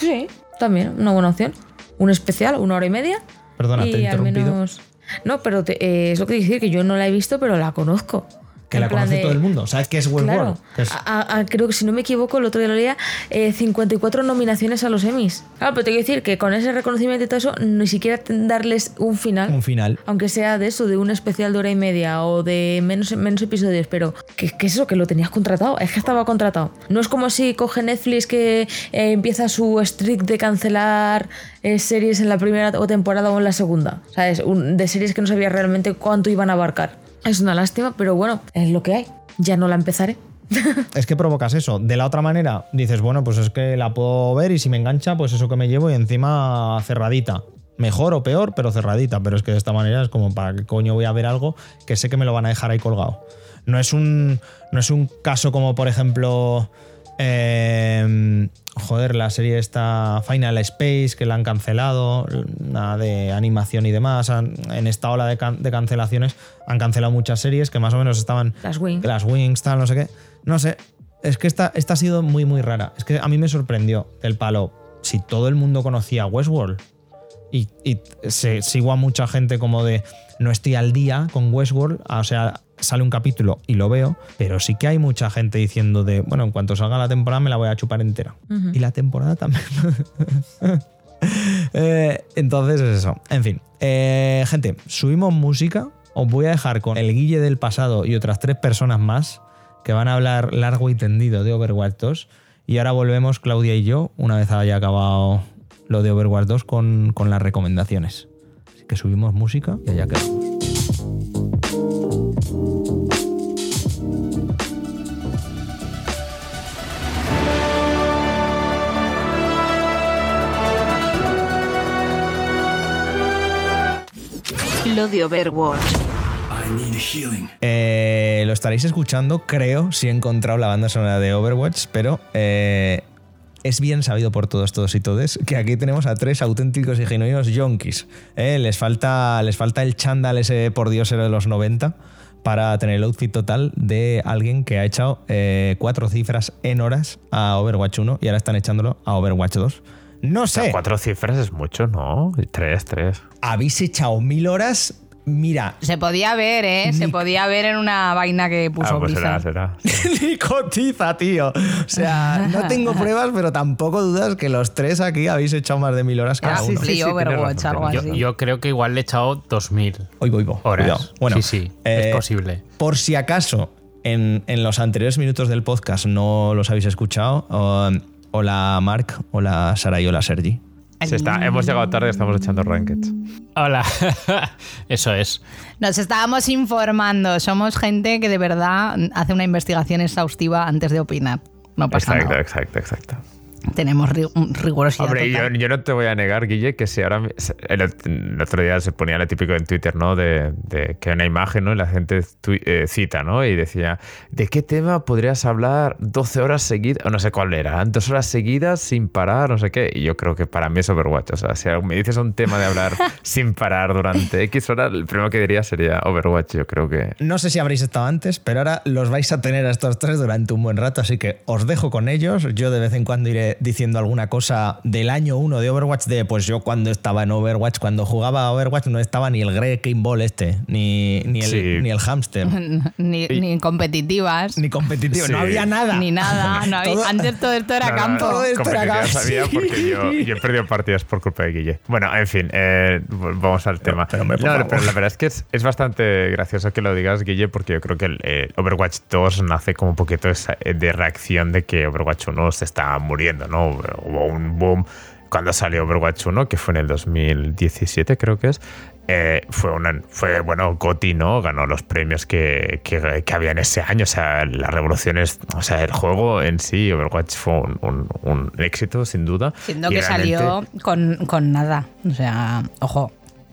Sí, también, una buena opción. Un especial, una hora y media. Perdona, y te he interrumpido. menos... No, pero te- eh, es lo que decir, que yo no la he visto, pero la conozco. Que En la conoce de- todo el mundo. ¿Sabes qué es Westworld? Claro, Que es- A- a- creo que si no me equivoco, el otro día lo leía, eh, 54 nominaciones a los Emmys. Claro, pero te quiero decir que con ese reconocimiento y todo eso, ni siquiera darles un final, un final. aunque sea de eso, de un especial de hora y media o de menos, menos episodios, pero que, que es eso, que lo tenías contratado, es que estaba contratado. No es como si coge Netflix que eh, empieza su streak de cancelar eh, series en la primera o temporada o en la segunda, ¿sabes? Un- de series que no sabía realmente cuánto iban a abarcar. Es una lástima, pero bueno, es lo que hay. Ya no la empezaré. Es que provocas eso. De la otra manera, dices, bueno, pues es que la puedo ver y si me engancha, pues eso que me llevo y encima cerradita. Mejor o peor, pero cerradita. Pero es que de esta manera es como, ¿para qué coño voy a ver algo que sé que me lo van a dejar ahí colgado? No es un, no es un caso como, por ejemplo, eh, joder, la serie esta Final Space, que la han cancelado, una de animación y demás. Han- en esta ola de, can- de cancelaciones han cancelado muchas series que más o menos estaban Las Wings. las Wings, tal, no sé qué. No sé. Es que esta, esta ha sido muy, muy rara. Es que a mí me sorprendió el palo. Si todo el mundo conocía Westworld y, y se, sigo a mucha gente como de no estoy al día con Westworld, o sea, sale un capítulo y lo veo, pero sí que hay mucha gente diciendo de, bueno, en cuanto salga la temporada me la voy a chupar entera. Y la temporada también. Eh, entonces es eso. En fin, eh, gente, subimos música. Os voy a dejar con el Guille del pasado y otras tres personas más que van a hablar largo y tendido de Overwatch 2. Y ahora volvemos Claudia y yo, una vez haya acabado lo de Overwatch 2, con, con las recomendaciones. Así que subimos música y allá quedamos. Lo de Overwatch. Eh, lo estaréis escuchando, creo, si he encontrado la banda sonora de Overwatch, pero eh, es bien sabido por todos, todos y todes que aquí tenemos a tres auténticos y genuinos yonkis. Eh, les, falta, les falta el chándal ese por Dios era de los 90 para tener el outfit total de alguien que ha echado eh, cuatro cifras en horas a Overwatch 1 y ahora están echándolo a Overwatch 2. No sé, Cuatro cifras es mucho, ¿no? Tres, tres. habéis echado mil horas. Mira, Se podía ver, ¿eh? Se podía ver en una vaina que puso Ah, pues será, será. Ni cotiza, tío. O sea, no tengo pruebas, pero tampoco dudas que los tres aquí habéis echado más de mil horas cada Ah, uno. sí, sí, Overwatch, tienes algo razón. así. Yo, yo creo que igual le he echado 2000 Hoy voy, voy. horas. Cuidado. Bueno, sí, sí, eh, es posible. Por si acaso en, en los anteriores minutos del podcast no los habéis escuchado, um, hola Marc, hola Sara y hola Sergi. Se está, hemos llegado tarde, estamos echando rankeds. Hola. Eso es. Nos estábamos informando. Somos gente que de verdad hace una investigación exhaustiva antes de opinar. No pasa Exacto, nada. exacto, exacto. Tenemos ri- un rigurosidad Hombre, yo, total. yo no te voy a negar, Guille, que si ahora. El, el otro día se ponía lo típico en Twitter, ¿no? De, de que hay una imagen, ¿no? Y la gente eh, cita, ¿no? Y decía, ¿de qué tema podrías hablar 12 horas seguidas? O no sé cuál era, dos horas seguidas sin parar, no sé qué. Y yo creo que para mí es Overwatch. O sea, si me dices un tema de hablar sin parar durante X horas, el primero que diría sería Overwatch. Yo creo que. No sé si habréis estado antes, pero ahora los vais a tener a estos tres durante un buen rato, así que os dejo con ellos. Yo de vez en cuando iré diciendo alguna cosa del año 1 de Overwatch, de pues yo cuando estaba en Overwatch, cuando jugaba a Overwatch no estaba ni el Grey King Ball este, ni, ni, el, Sí. ni el hamster, Ni, ni competitivas, ni competitivo, Sí. no había nada. ni nada. no había- Todo- antes todo esto era No, campo. no, Todo esto era campo, sabía sí. porque yo, yo he perdido partidas por culpa de Guille. Bueno, en fin, eh, vamos al tema. pero, No, pero la verdad es que es, es bastante gracioso que lo digas, Guille, porque yo creo que el eh, Overwatch 2 nace como un poquito esa- eh, de reacción de que Overwatch 1 se está muriendo, ¿no? Hubo un boom cuando salió Overwatch 1, que fue en el 2017 creo que es, eh, fue, una, fue, bueno, Goti, ¿no? Ganó los premios que, que, que, había en ese año. O sea, las revoluciones, o sea, el juego en sí, Overwatch fue un, un, éxito, sin duda. Siendo que salió con, con nada. O sea, ojo,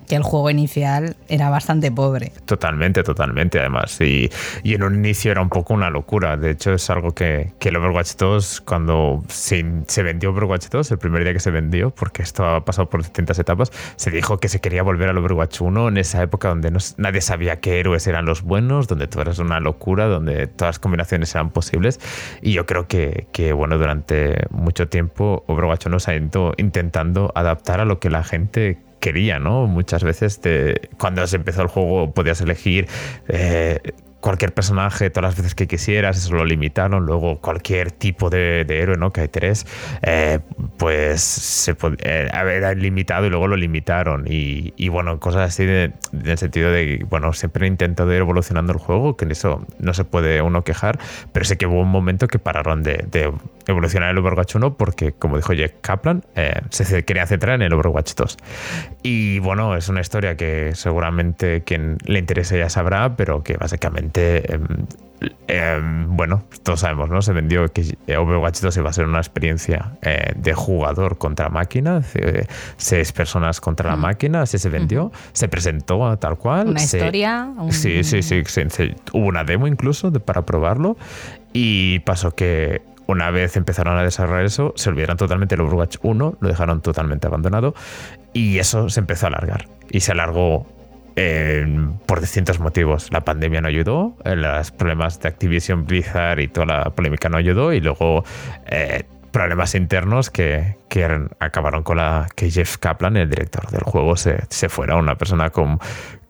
que el juego inicial era bastante pobre. Totalmente, totalmente, además. Y, y, en un inicio era un poco una locura. De hecho, es algo que, que el Overwatch 2, cuando se, se, vendió Overwatch 2, el primer día que se vendió, porque esto ha pasado por distintas etapas, se dijo que se quería volver al Overwatch 1 en esa época donde no, nadie sabía qué héroes eran los buenos, donde todo era una locura, donde todas las combinaciones eran posibles. Y yo creo que, que bueno, durante mucho tiempo Overwatch 1 se ha ido intentando adaptar a lo que la gente quería, ¿no? Muchas veces te, cuando se empezó el juego podías elegir eh, cualquier personaje todas las veces que quisieras, eso lo limitaron. Luego cualquier tipo de, héroe, ¿no? Que hay tres, eh, pues se eh, era limitado y luego lo limitaron. Y, bueno, cosas así de, en el sentido de, bueno, siempre he intentado ir evolucionando el juego, que en eso no se puede uno quejar, pero sé que hubo un momento que pararon de, evolucionar el Overwatch 1 porque, como dijo Jack Kaplan, eh, se quería centrar en el Overwatch 2. Y bueno, es una historia que seguramente quien le interese ya sabrá, pero que básicamente Em, em, bueno, todos sabemos, ¿no? Se vendió que Overwatch 2 iba a ser una experiencia eh, de jugador contra máquina, seis personas contra la máquina, así se vendió, se presentó tal cual. Una historia. Sí, sí, sí, hubo una demo incluso para probarlo y pasó que una vez empezaron a desarrollar eso, se olvidaron totalmente el Overwatch 1, lo dejaron totalmente abandonado y eso se empezó a alargar. Y se alargó por distintos motivos. La pandemia no ayudó, eh, los problemas de Activision Blizzard y toda la polémica no ayudó y luego eh, problemas internos que, que, acabaron con la que Jeff Kaplan, el director del juego, se, se fuera una persona con,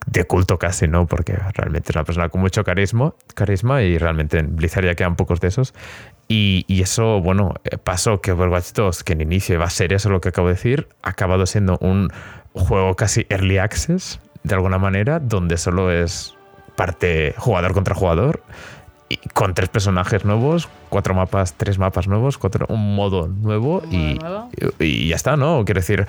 de culto casi, ¿no? Porque realmente es una persona con mucho carisma, carisma y realmente en Blizzard ya quedan pocos de esos. Y, eso, bueno, eh, pasó que Overwatch 2, que en inicio iba a ser eso lo que acabo de decir, ha acabado siendo un juego casi early access, de alguna manera, donde solo es parte jugador contra jugador, y con tres personajes nuevos, cuatro mapas, tres mapas nuevos, cuatro, un modo nuevo, y, y, ya está, ¿no? Quiero decir,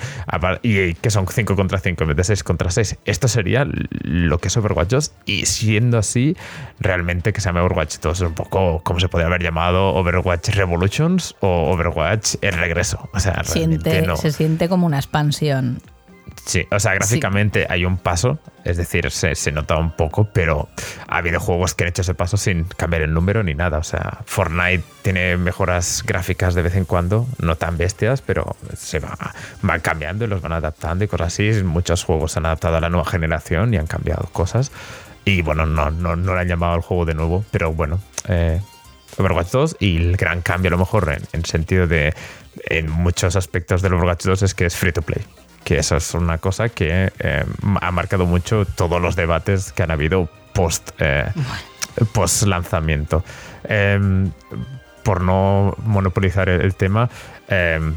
y que son cinco contra cinco en vez de seis contra seis. Esto sería lo que es Overwatch 2, y siendo así, realmente que se llame Overwatch 2 es un poco como se podría haber llamado Overwatch Revolutions o Overwatch El Regreso. O sea, siente, no. Se siente como una expansión. Sí, o sea, gráficamente hay un paso, es decir, se, nota un poco, pero ha habido juegos que han hecho ese paso sin cambiar el número ni nada. O sea, Fortnite tiene mejoras gráficas de vez en cuando, no tan bestias, pero se va, van cambiando y los van adaptando y cosas así. Muchos juegos se han adaptado a la nueva generación y han cambiado cosas. Y bueno, no, no, no le han llamado al juego de nuevo, pero bueno, eh, Overwatch 2 y el gran cambio a lo mejor en, en sentido de en muchos aspectos del Overwatch 2 es que es free to play que eso es una cosa que eh, ha marcado mucho todos los debates que han habido post, eh, post lanzamiento. Em, por no monopolizar el, tema, em,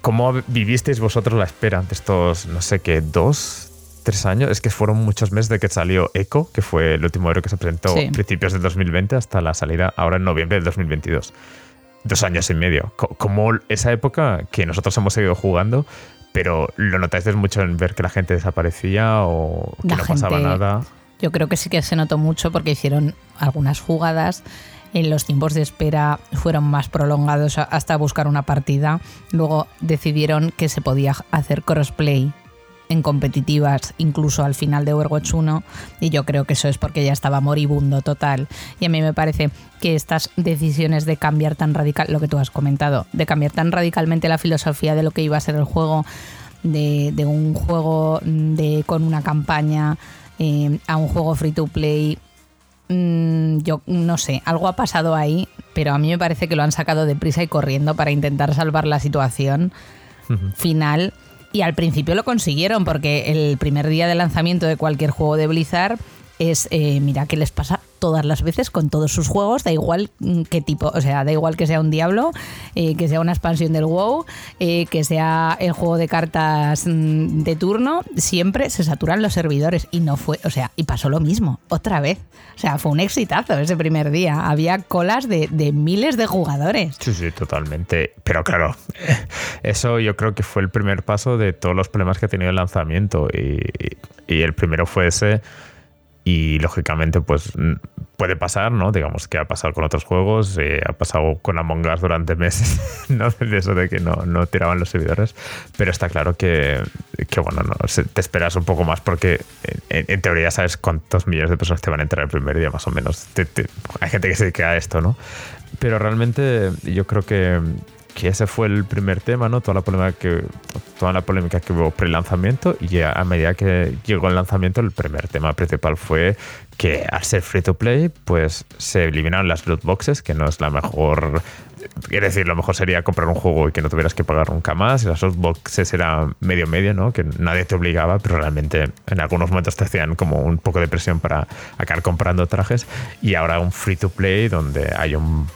¿cómo vivisteis vosotros la espera de estos, no sé qué, dos, tres años? Es que fueron muchos meses de que salió Echo, que fue el último héroe que se presentó a principios del 2020 hasta la salida ahora en noviembre del 2022 dos años y medio. Como esa época que nosotros hemos seguido jugando, pero ¿lo notáis mucho en ver que la gente desaparecía o que no pasaba nada? Yo creo que sí que se notó mucho porque hicieron algunas jugadas. En los tiempos de espera fueron más prolongados hasta buscar una partida. Luego decidieron que se podía hacer crossplay en competitivas, incluso al final de Overwatch 1, y yo creo que eso es porque ya estaba moribundo total. Y a mí me parece que estas decisiones de cambiar tan radical, lo que tú has comentado, de cambiar tan radicalmente la filosofía de lo que iba a ser el juego, de, un juego de, con una campaña eh, a un juego free to play, mm, yo no sé, algo ha pasado ahí, pero a mí me parece que lo han sacado deprisa y corriendo para intentar salvar la situación final. Y al principio lo consiguieron, porque el primer día de lanzamiento de cualquier juego de Blizzard es, eh, mira qué les pasa todas las veces con todos sus juegos, da igual mm, qué tipo, o sea, da igual que sea un Diablo, eh, que sea una expansión del WoW, eh, que sea el juego de cartas mm, de turno, siempre se saturan los servidores y no fue, o sea, y pasó lo mismo, otra vez. O sea, fue un exitazo ese primer día. Había colas de, de miles de jugadores. Sí, sí, totalmente. Pero claro, eso yo creo que fue el primer paso de todos los problemas que ha tenido el lanzamiento. Y, y el primero fue ese. Y lógicamente, pues puede pasar, ¿no? Digamos que ha pasado con otros juegos, eh, ha pasado con Among Us durante meses, ¿no? De eso de que no, no tiraban los servidores. Pero está claro que, que bueno, no, te esperas un poco más porque en, en teoría sabes cuántos millones de personas te van a entrar el primer día, más o menos. Te- te- hay gente que se dedica a esto, ¿no? Pero realmente yo creo que, que ese fue el primer tema, ¿no? Toda la polémica que, que hubo pre-lanzamiento y a, medida que llegó el lanzamiento, el primer tema principal fue que al ser free to play, pues se eliminaron las loot boxes, que no es la mejor. Quiere decir, lo mejor sería comprar un juego y que no tuvieras que pagar nunca más. Las loot boxes era medio medio, ¿no? Que nadie te obligaba, pero realmente en algunos momentos te hacían como un poco de presión para acabar comprando trajes. Y ahora un free to play donde hay un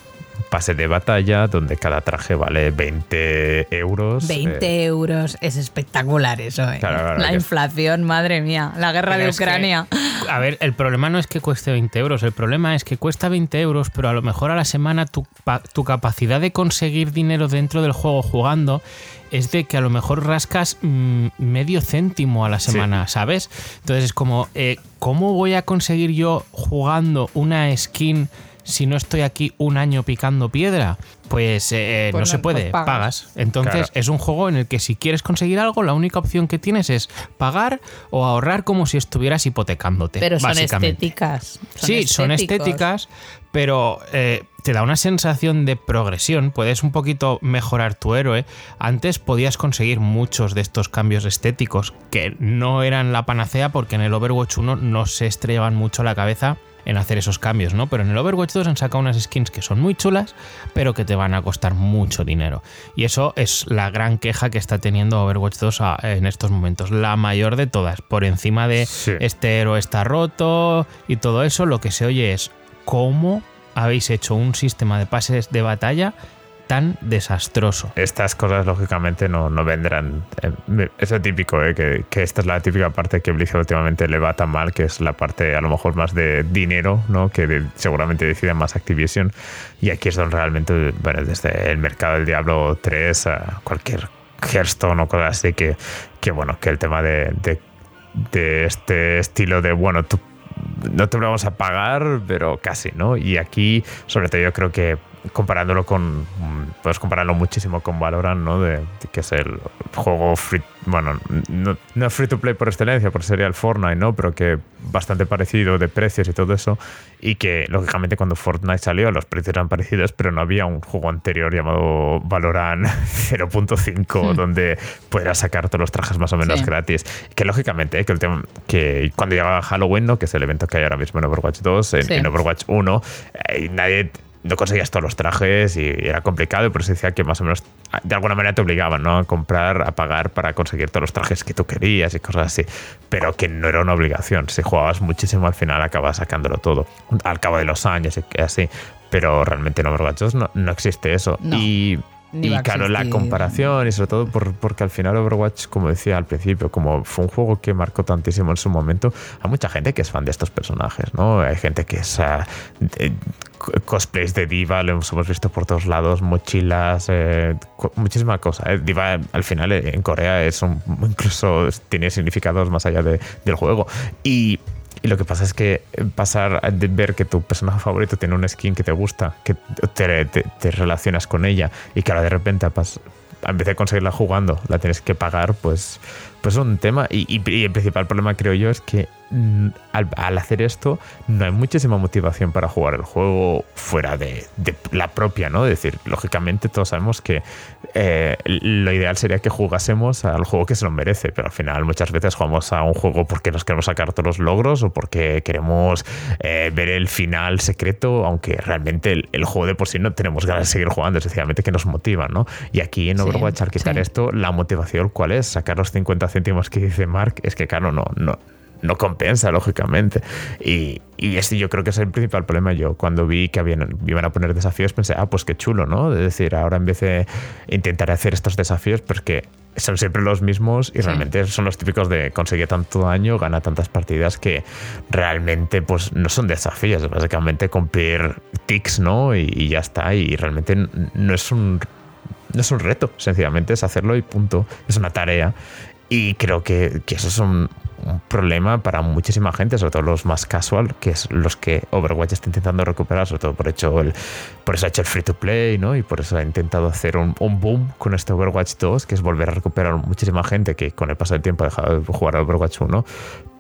pase de batalla donde cada traje vale 20 euros. 20 Eh, euros, es espectacular eso. ¿eh? Claro, claro, la inflación, madre mía, la guerra Pero de que, Ucrania. a ver, el problema no es que cueste 20 euros, el problema es que cuesta 20 euros, pero a lo mejor a la semana tu, tu capacidad de conseguir dinero dentro del juego jugando es de que a lo mejor rascas mm, medio céntimo a la Sí. semana, ¿sabes? Entonces es como, eh, ¿cómo voy a conseguir yo jugando una skin si no estoy aquí un año picando piedra? Pues, eh, Pues no, no, se puede, pues pagas. pagas. Entonces Claro. es un juego en el que si quieres conseguir algo, la única opción que tienes es pagar o ahorrar como si estuvieras hipotecándote. Pero son básicamente. estéticas. son sí, son estéticas, pero eh, te da una sensación de progresión. Puedes un poquito mejorar tu héroe. Antes podías conseguir muchos de estos cambios estéticos que no eran la panacea porque en el Overwatch 1 no se estrellaban mucho la cabeza en hacer esos cambios, ¿no? Pero en el Overwatch 2 han sacado unas skins que son muy chulas, pero que te van a costar mucho dinero. Y eso es la gran queja que está teniendo Overwatch 2 a- en estos momentos. La mayor de todas. Por encima de Sí. este héroe está roto y todo eso, lo que se oye es cómo habéis hecho un sistema de pases de batalla tan desastroso. Estas cosas, lógicamente, no, no vendrán. Eh, me- Es lo típico, eh, que, que esta es la típica parte que Blizzard últimamente le va tan mal, que es la parte a lo mejor más de dinero, ¿no? que de- seguramente decide más Activision. Y aquí es donde realmente, bueno, desde el mercado del Diablo 3 a cualquier Hearthstone o cosas así, que, que bueno, que el tema de, de, de este estilo de, bueno, tú no te lo vamos a pagar, pero casi, ¿no? Y aquí, sobre todo, yo creo que comparándolo con. Puedes compararlo muchísimo con Valorant, ¿no? De, que es el juego free. Bueno, no, no es free to play por excelencia, porque sería el Fortnite, ¿no? Pero que bastante parecido de precios y todo eso. Y que, lógicamente, cuando Fortnite salió, los precios eran parecidos, pero no había un juego anterior llamado Valorant 0.5, donde pudieras sacar todos los trajes más o menos Sí. gratis. Que, lógicamente, eh, que, el tema, que cuando llegaba Halloween, ¿no? Que es el evento que hay ahora mismo en Overwatch 2, en, Sí. en Overwatch 1, eh, nadie no conseguías todos los trajes y era complicado, y por eso decía que más o menos de alguna manera te obligaban ¿no? a comprar, a pagar para conseguir todos los trajes que tú querías y cosas así, pero que no era una obligación. Si jugabas muchísimo al final acabas sacándolo todo, al cabo de los años y así, pero realmente en Overwatch 2 no, no existe eso. No. Y Ni y claro, la comparación y sobre todo por- porque al final Overwatch, como decía al principio, como fue un juego que marcó tantísimo en su momento, hay mucha gente que es fan de estos personajes, ¿no? Hay gente que es ah, de- co- cosplays de Diva, lo hemos hemos visto por todos lados, mochilas, eh, co- muchísima cosa. eh. Diva al final eh, en Corea es un, incluso tiene significados más allá de- del juego. Y y lo que pasa es que pasar de ver que tu personaje favorito tiene una skin que te gusta, que te, te- relacionas con ella y que ahora de repente en vez de conseguirla jugando la tienes que pagar, pues pues es un tema. Y, y- y el principal problema creo yo es que al, al hacer esto no hay muchísima motivación para jugar el juego fuera de, de la propia, ¿no? Es decir, lógicamente todos sabemos que eh, lo ideal sería que jugásemos al juego que se lo merece, pero al final muchas veces jugamos a un juego porque nos queremos sacar todos los logros o porque queremos eh, ver el final secreto, aunque realmente el, el juego de por sí no tenemos ganas de seguir jugando, sencillamente que nos motiva, ¿no? Y aquí en Sí, Overwatch al quitar sí. esto, la motivación cuál es? Sacar los 50 céntimos que dice Mark, es que claro, no, no, no compensa, lógicamente. Y, y este yo creo que es el principal problema. Yo cuando vi que habían, iban a poner desafíos pensé, ah, pues qué chulo, ¿no? Es decir, ahora en vez de intentar hacer estos desafíos, porque son siempre los mismos y realmente son los típicos de conseguir tanto daño, gana tantas partidas que realmente pues no son desafíos, básicamente cumplir tics, ¿no? Y, y ya está. Y realmente no es un no es un reto, sencillamente es hacerlo y punto. Es una tarea. Y creo que, que eso es un, un problema para muchísima gente, sobre todo los más casual, que es los que Overwatch está intentando recuperar, sobre todo por, hecho el, por eso ha hecho el free to play, ¿no? Y por eso ha intentado hacer un, un boom con este Overwatch 2, que es volver a recuperar muchísima gente que con el paso del tiempo ha dejado de jugar al Overwatch 1,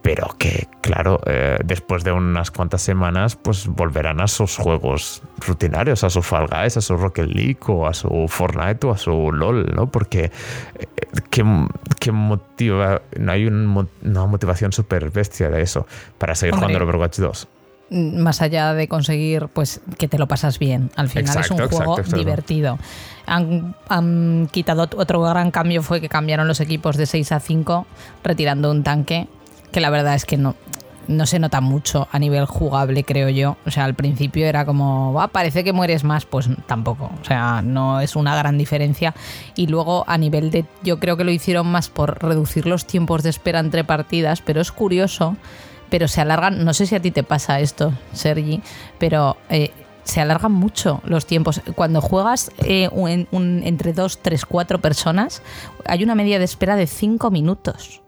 pero que, claro, eh, después de unas cuantas semanas, pues volverán a sus juegos rutinarios, a su Fall Guys, a su Rocket League o a su Fortnite o a su LOL, ¿no? Porque eh, ¿qué, qué motiva? No hay un una motivación súper bestia de eso para seguir Hombre. jugando al Overwatch 2. más allá de conseguir pues que te lo pasas bien. Al final es un Exacto, juego exacto. divertido. Han, han quitado otro gran cambio fue que cambiaron los equipos de 6 a 5 retirando un tanque que la verdad es que no no se nota mucho a nivel jugable, creo yo. O sea, al principio era como, "Ah, parece que mueres más, pues tampoco. O sea, no es una gran diferencia. Y luego a nivel de, yo creo que lo hicieron más por reducir los tiempos de espera entre partidas, pero es curioso, pero se alargan, no sé si a ti te pasa esto, Sergi, pero... eh, se alargan mucho los tiempos. Cuando juegas eh, entre dos, tres, cuatro personas, hay una media de espera de cinco minutos.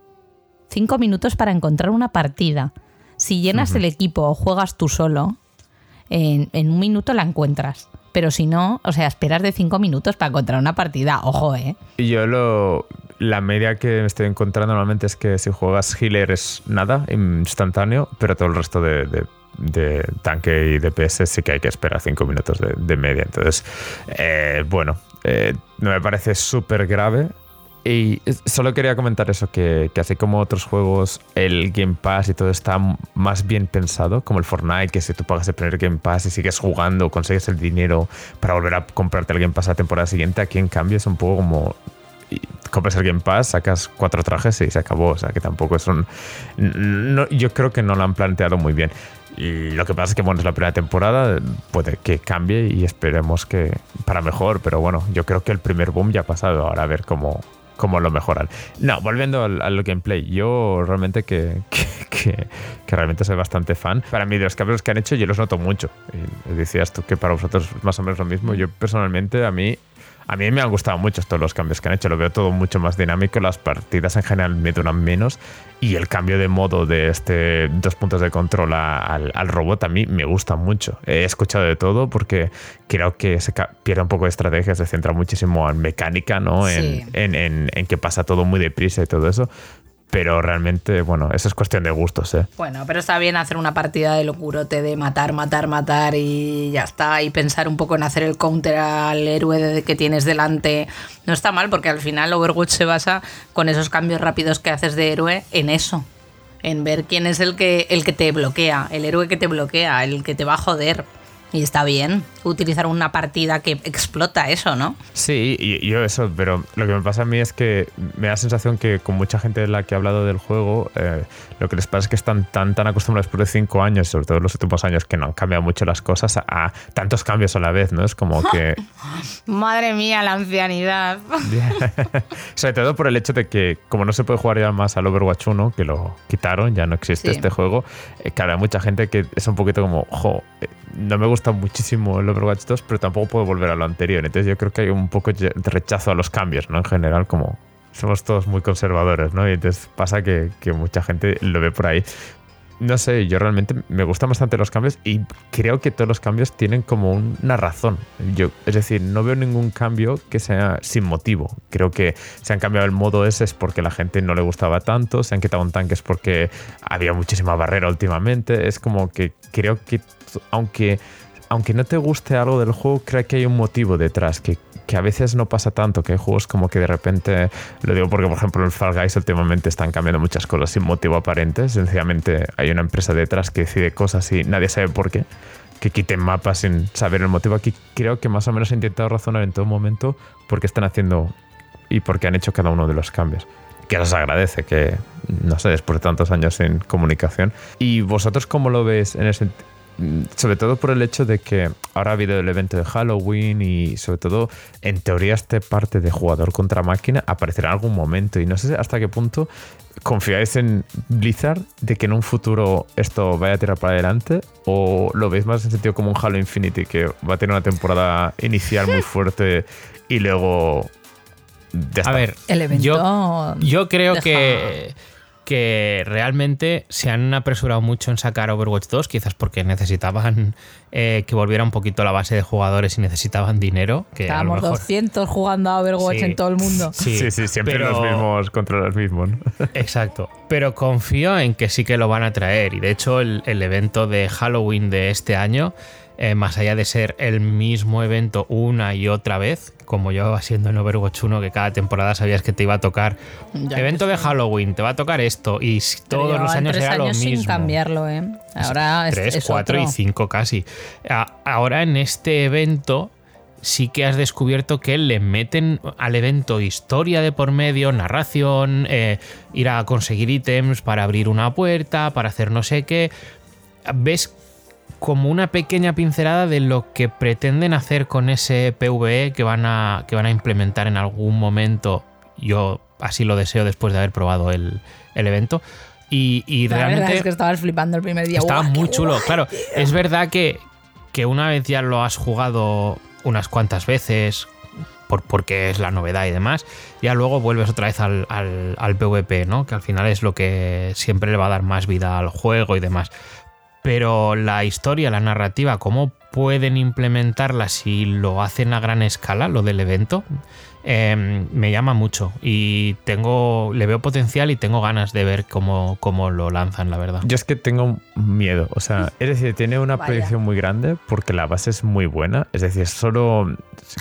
Cinco minutos para encontrar una partida. Si llenas el equipo o juegas tú solo, en, en un minuto la encuentras. Pero si no, o sea, esperas de cinco minutos para encontrar una partida. Ojo, ¿eh? Y yo lo. La media que me estoy encontrando normalmente es que si juegas healer es nada, instantáneo, pero todo el resto de, de- de tanque y DPS sí que hay que esperar 5 minutos de, de media. Entonces, eh, bueno, eh, no me parece súper grave. Y solo quería comentar eso, que, que así como otros juegos, el Game Pass y todo está más bien pensado, como el Fortnite, que si tú pagas el primer Game Pass y sigues jugando, consigues el dinero para volver a comprarte el Game Pass la temporada siguiente, aquí en cambio es un poco como compras el Game Pass, sacas cuatro trajes y se acabó. O sea, que tampoco es un. yo creo que no lo han planteado muy bien. Y lo que pasa es que, bueno, es la primera temporada, puede que cambie y esperemos que para mejor. Pero bueno, yo creo que el primer boom ya ha pasado. Ahora a ver cómo, cómo lo mejoran. No, volviendo al, gameplay, yo realmente que, que, que- que realmente soy bastante fan. Para mí, de los cambios que han hecho, yo los noto mucho. Y decías tú que para vosotros es más o menos lo mismo. Yo personalmente, a mí a mí me han gustado mucho todos los cambios que han hecho, lo veo todo mucho más dinámico, las partidas en general me duran menos y el cambio de modo de este dos puntos de control a- al, al robot a mí me gusta mucho. He escuchado de todo porque creo que se pierde un poco de estrategia, se centra muchísimo en mecánica, ¿no? En, en- en que pasa todo muy deprisa y todo eso. Pero realmente, bueno, eso es cuestión de gustos, ¿eh? Bueno, pero está bien hacer una partida de locurote de matar, matar, matar y ya está. Y pensar un poco en hacer el counter al héroe que tienes delante. No está mal porque al final Overwatch se basa con esos cambios rápidos que haces de héroe en eso. En ver quién es el que, el que te bloquea, el héroe que te bloquea, el que te va a joder. Y está bien utilizar una partida que explota eso, ¿no? Sí, y yo eso, pero lo que me pasa a mí es que me da la sensación que con mucha gente de la que he hablado del juego, eh, lo que les pasa es que están tan, tan acostumbrados por cinco años, sobre todo en los últimos años, que no han cambiado mucho las cosas a, a tantos cambios a la vez, ¿no? Es como que... Madre mía, la ancianidad. sobre todo por el hecho de que, como no se puede jugar ya más al Overwatch 1, que lo quitaron, ya no existe Sí. este juego, eh, claro, hay mucha gente que es un poquito como, jo, eh, no me gusta muchísimo el Overwatch 2, pero tampoco puedo volver a lo anterior. Entonces yo creo que hay un poco de rechazo a los cambios, ¿no? En general, como somos todos muy conservadores, ¿no? Y entonces pasa que, que mucha gente lo ve por ahí. No sé, yo realmente me gustan bastante los cambios y creo que todos los cambios tienen como una razón. Yo, es decir, no veo ningún cambio que sea sin motivo. Creo que se han cambiado el modo ese es porque la gente no le gustaba tanto, se han quitado un tanque es porque había muchísima barrera últimamente. Es como que creo que aunque aunque no te guste algo del juego, creo que hay un motivo detrás, que, que a veces no pasa tanto, que hay juegos como que de repente, lo digo porque por ejemplo en el Fall Guys últimamente están cambiando muchas cosas sin motivo aparente, sencillamente hay una empresa detrás que decide cosas y nadie sabe por qué, que quiten mapas sin saber el motivo. Aquí creo que más o menos he intentado razonar en todo momento por qué están haciendo y por qué han hecho cada uno de los cambios. que os agradece que, no sé, después de tantos años en comunicación. ¿Y vosotros cómo lo veis en ese mm, sobre todo por el hecho de que ahora ha habido el evento de Halloween y sobre todo en teoría este parte de jugador contra máquina aparecerá en algún momento. Y no sé hasta qué punto confiáis en Blizzard de que en un futuro esto vaya a tirar para adelante o lo veis más en sentido como un Halo Infinity que va a tener una temporada inicial muy fuerte y luego ya A ver, El evento yo, yo creo que, que realmente se han apresurado mucho en sacar Overwatch 2, quizás porque necesitaban eh, que volviera un poquito la base de jugadores y necesitaban dinero. Que a lo Estábamos mejor, 200 jugando a Overwatch Sí. en todo el mundo. Sí, sí, sí, siempre pero- los mismos contra los mismos. ¿no? Exacto. Pero confío en que sí que lo van a traer. Y de hecho, el, el evento de Halloween de este año, eh, más allá de ser el mismo evento una y otra vez, como llevaba siendo en Overwatch 1, que cada temporada sabías que te iba a tocar Ya evento de. Halloween, te va a tocar esto. Y todos los años tres era lo años mismo. sin cambiarlo, ¿eh? Ahora es, Tres, es cuatro y otro. cinco casi. A- Ahora en este evento sí que has descubierto que le meten al evento historia de por medio, narración, eh, ir a conseguir ítems para abrir una puerta, para hacer no sé qué. Ves como una pequeña pincelada de lo que pretenden hacer con ese PvE que van a, que van a implementar en algún momento. Yo así lo deseo después de haber probado el, el evento. Y, y La realmente... verdad es que estabas flipando el primer día. Estaba ¡Guau, muy chulo. guay! Claro, es verdad que, que una vez ya lo has jugado unas cuantas veces, por, porque es la novedad y demás, ya luego vuelves otra vez al, al, al PvP, ¿no? Que al final es lo que siempre le va a dar más vida al juego y demás. Pero la historia, la narrativa, cómo pueden implementarla si lo hacen a gran escala, lo del evento, eh, me llama mucho. Y tengo. le veo potencial y tengo ganas de ver cómo, cómo lo lanzan, la verdad. Yo es que tengo miedo. O sea, es decir, tiene una Vaya. proyección muy grande porque la base es muy buena. Es decir, solo.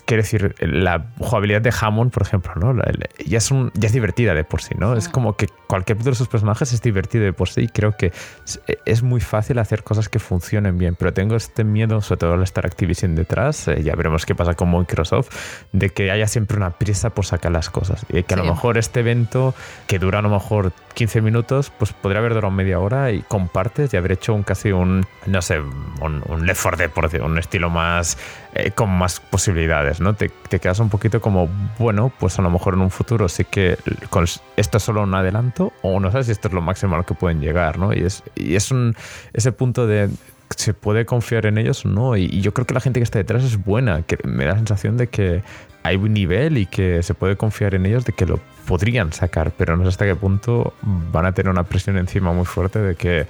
Quiero decir, la jugabilidad de Hammond, por ejemplo, ¿no? Ya, es un, ya es divertida de por sí, ¿no? Es como que cualquier de sus personajes es divertido de por sí y creo que es, es muy fácil hacer cosas que funcionen bien. Pero tengo este miedo, sobre todo al estar Activision detrás, eh, ya veremos qué pasa con Microsoft, de que haya siempre una prisa por sacar las cosas. Y que a Sí. lo mejor este evento, que dura a lo mejor 15 minutos, pues podría haber durado media hora y compartes y haber hecho un casi un, no sé, un, un Left 4 Dead, por decir, un estilo más, eh, con más posibilidades, ¿no? Te, te quedas un poquito como, bueno, pues a lo mejor en un futuro sí que con, esto es solo un adelanto o no sé si esto es lo máximo a lo que pueden llegar, ¿no? Y es, y es un, ese punto de se puede confiar en ellos o no. Y, y yo creo que la gente que está detrás es buena, que me da la sensación de que hay un nivel y que se puede confiar en ellos de que lo podrían sacar, pero no sé hasta qué punto van a tener una presión encima muy fuerte de que,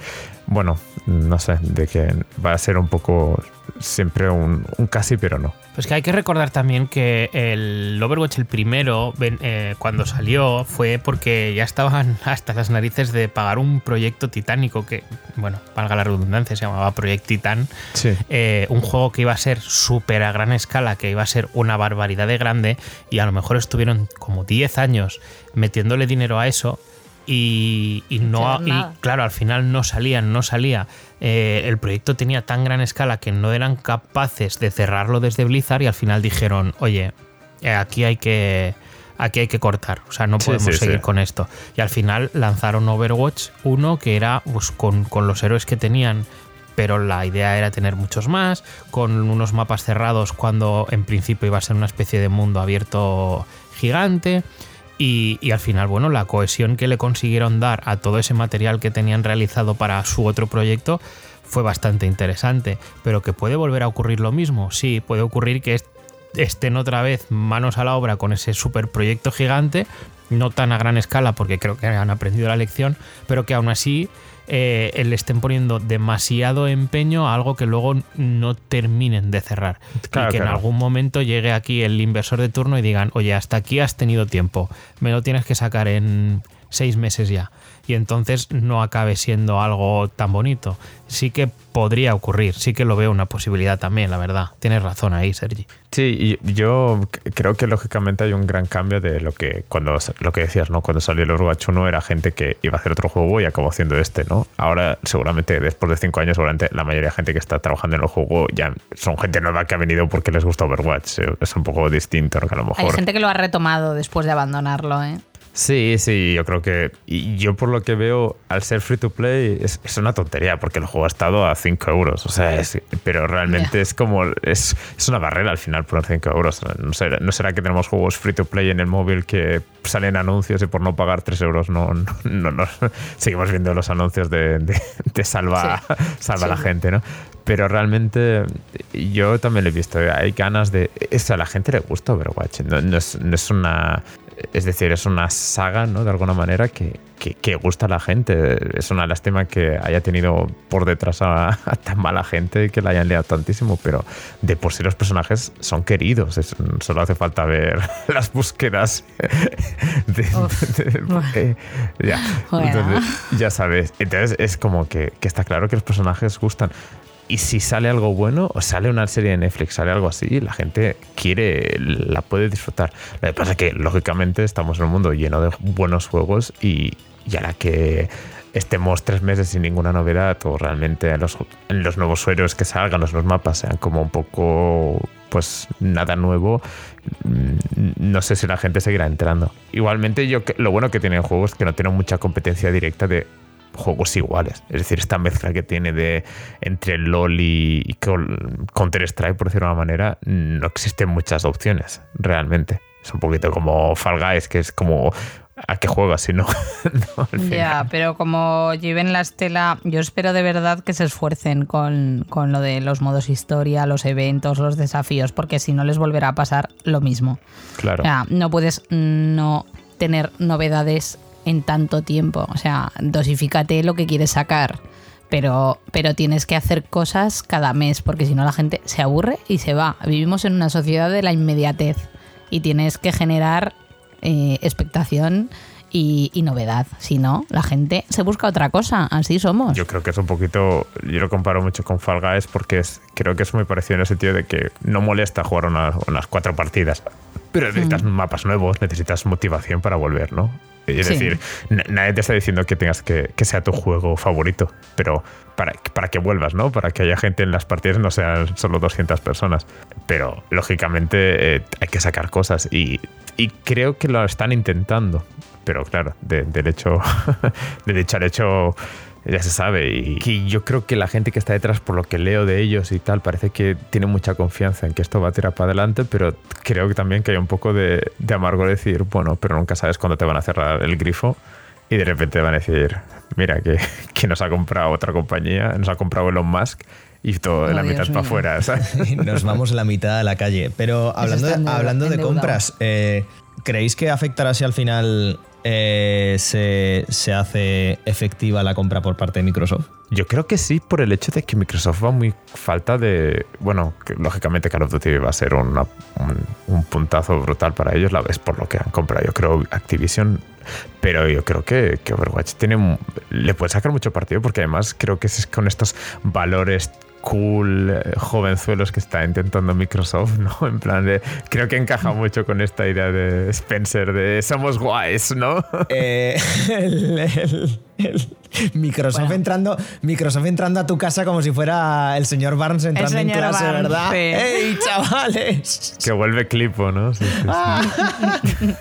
bueno, no sé, de que va a ser un poco siempre un, un casi, pero no. Pues que hay que recordar también que el Overwatch, el primero, eh, cuando salió, fue porque ya estaban hasta las narices de pagar un proyecto titánico que, bueno, valga la redundancia, se llamaba Project Titan. Sí. Eh, un juego que iba a ser súper a gran escala, que iba a ser una barbaridad de grande, y a lo mejor estuvieron como 10 años metiéndole dinero a eso. Y, y no y claro, al final no salían, no salía. Eh, el proyecto tenía tan gran escala que no eran capaces de cerrarlo desde Blizzard y al final dijeron, oye, eh, aquí hay que aquí hay que cortar, o sea, no Sí, podemos sí, seguir sí. con esto. Y al final lanzaron Overwatch 1 que era pues, con, con los héroes que tenían pero la idea era tener muchos más, con unos mapas cerrados cuando en principio iba a ser una especie de mundo abierto gigante. Y, al final, bueno, la cohesión que le consiguieron dar a todo ese material que tenían realizado para su otro proyecto fue bastante interesante. Pero que puede volver a ocurrir lo mismo, sí, puede ocurrir que est- estén otra vez manos a la obra con ese super proyecto gigante, no tan a gran escala porque creo que han aprendido la lección, pero que aún así eh, le estén poniendo demasiado empeño a algo que luego no terminen de cerrar. Claro, y que en algún momento llegue aquí el inversor de turno y digan, oye, hasta aquí has tenido tiempo, me lo tienes que sacar en seis meses ya. Y entonces no acabe siendo algo tan bonito. Sí que podría ocurrir, sí que lo veo una posibilidad también, la verdad. Tienes razón ahí, Sergi. Sí, yo creo que lógicamente hay un gran cambio de lo que cuando lo que decías, ¿no? Cuando salió el Overwatch 1 era gente que iba a hacer otro juego y acabó haciendo este, ¿no? Ahora, seguramente, después de cinco años, seguramente la mayoría de gente que está trabajando en el juego ya son gente nueva que ha venido porque les gusta Overwatch. Es un poco distinto, ¿no? Que a lo Hay mejor. gente que lo ha retomado después de abandonarlo, ¿eh? Sí, sí, yo creo que. Y yo por lo que veo, al ser free to play, es, es una tontería, porque el juego ha estado a 5 euros. O sea, es- pero realmente es como. Es, es una barrera al final por 5 euros. No será, no será que tenemos juegos free to play en el móvil que salen anuncios y por no pagar 3 euros no, no, no- no- seguimos viendo los anuncios de, de- de salva, salva a la gente, ¿no? Pero realmente yo también lo he visto. Hay ganas de. Es, a la gente le gusta Overwatch. No, no es, no es una. Es decir, es una saga, ¿no? De alguna manera que, que, que gusta a la gente. Es una lástima que haya tenido por detrás a, a tan mala gente que la hayan liado tantísimo, pero de por sí los personajes son queridos. Es- solo hace falta ver las búsquedas. de- de- eh, ya. Entonces, ya sabes. Entonces es como que, que está claro que los personajes gustan. Y si sale algo bueno, o sale una serie de Netflix, sale algo así, la gente quiere, la puede disfrutar. Lo que pasa es que, lógicamente, estamos en un mundo lleno de buenos juegos y, y a la que estemos tres meses sin ninguna novedad o realmente los, los nuevos héroes que salgan, los nuevos mapas sean como un poco, pues nada nuevo, mm, no sé si la gente seguirá entrando. Igualmente, yo lo bueno que tiene el juego es que no tiene mucha competencia directa de juegos iguales. Es decir, esta mezcla que tiene de entre LOL y, Counter-Strike, por decirlo de una manera, no existen muchas opciones, realmente. Es un poquito como Fall Guys, que es como a qué juegas, si no. no, Ya, pero como lleven la estela, yo espero de verdad que se esfuercen con, con lo de los modos historia, los eventos, los desafíos, porque si no les volverá a pasar lo mismo. Claro. O sea, no puedes no tener novedades en tanto tiempo. O sea, dosifícate lo que quieres sacar. Pero, pero tienes que hacer cosas cada mes, porque si no la gente se aburre y se va. Vivimos en una sociedad de la inmediatez y tienes que generar eh, expectación y, y novedad. Si no, la gente se busca otra cosa. Así somos. Yo creo que es un poquito. Yo lo comparo mucho con Fall Guys porque es, creo que es muy parecido en el sentido de que no molesta jugar una- unas cuatro partidas. Pero necesitas mapas nuevos, necesitas motivación para volver, ¿no? Es Sí. decir, nadie te está diciendo que tengas que, que sea tu juego favorito, pero para, para que vuelvas, ¿no? Para que haya gente en las partidas, no sean solo 200 personas. Pero lógicamente eh, hay que sacar cosas y, y creo que lo están intentando. Pero claro, de- del hecho, del hecho al hecho ya se sabe. Y, y yo creo que la gente que está detrás, por lo que leo de ellos y tal, parece que tiene mucha confianza en que esto va a tirar para adelante, pero creo que también que hay un poco de, de amargo decir, bueno, pero nunca sabes cuándo te van a cerrar el grifo y de repente van a decir, mira, que, que nos ha comprado otra compañía, nos ha comprado Elon Musk y todo de Oh, la Dios mitad para afuera, Nos vamos a la mitad de la calle. Pero hablando de, hablando de compras, eh, ¿creéis que afectará si al final eh, se, se hace efectiva la compra por parte de Microsoft? Yo creo que sí, por el hecho de que Microsoft va muy falta de. Bueno, lógicamente Call of Duty va a ser un, un puntazo brutal para ellos, la vez por lo que han comprado, yo creo, Activision. Pero yo creo que, que Overwatch tiene, le puede sacar mucho partido porque además creo que es con estos valores cool, eh, jovenzuelos que está intentando Microsoft, ¿no? En plan de. Creo que encaja mucho con esta idea de Spencer de somos guays, ¿no? Eh, Microsoft, Bueno. entrando, Microsoft entrando a tu casa como si fuera el señor Barnes entrando en clase, Barnes, ¿verdad? sí. ¡Ey, chavales! Que vuelve clipo, ¿no? Sí, sí, sí.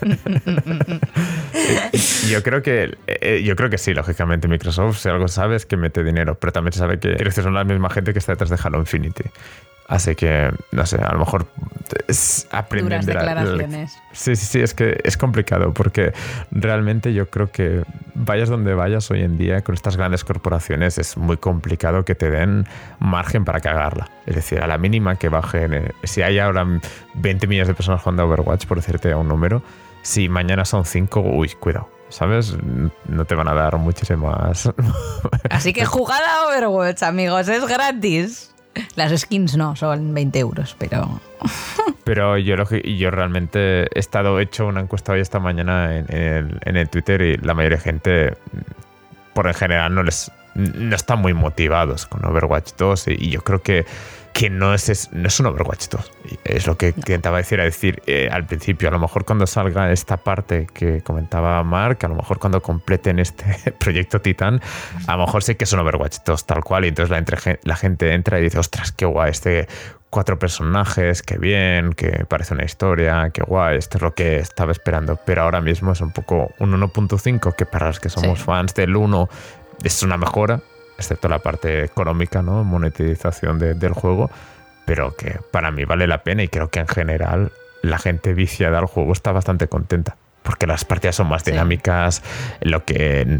yo creo que eh, yo creo que sí, lógicamente Microsoft si algo sabe es que mete dinero, pero también se sabe que que son la misma gente que está detrás de Halo Infinity. Así que no sé, a lo mejor es aprenden Duras de la- la- declaraciones. Sí, sí, sí, es que es complicado porque realmente yo creo que vayas donde vayas hoy en día con estas grandes corporaciones es muy complicado que te den margen para cagarla. Es decir, a la mínima que bajen, si hay ahora 20 millones de personas jugando a Overwatch, por decirte un número, si mañana son 5, uy, cuidado. ¿Sabes? No te van a dar muchísimas. Así que jugad a Overwatch, amigos, es gratis. Las skins no, son 20 euros, pero. Pero yo, yo realmente he estado hecho una encuesta hoy esta mañana en, el, en el Twitter y la mayoría de gente, por en general, no les no están muy motivados con Overwatch 2 y, y yo creo que, que no, es, es- no es un Overwatch 2. Y Es lo que intentaba decir, a decir eh, al principio, a lo mejor cuando salga esta parte que comentaba Mark, a lo mejor cuando completen este proyecto Titan, a lo mejor sí que es un Overwatch 2 tal cual y entonces la, entre- la gente entra y dice, ostras, qué guay este cuatro personajes, qué bien, que parece una historia, qué guay, esto es lo que estaba esperando. Pero ahora mismo es un poco un 1.5, que para los que somos Sí. fans del 1 es una mejora, excepto la parte económica, ¿no? Monetización de- del juego, pero que para mí vale la pena y creo que en general la gente viciada al juego está bastante contenta. Porque las partidas son más Sí. dinámicas, lo que,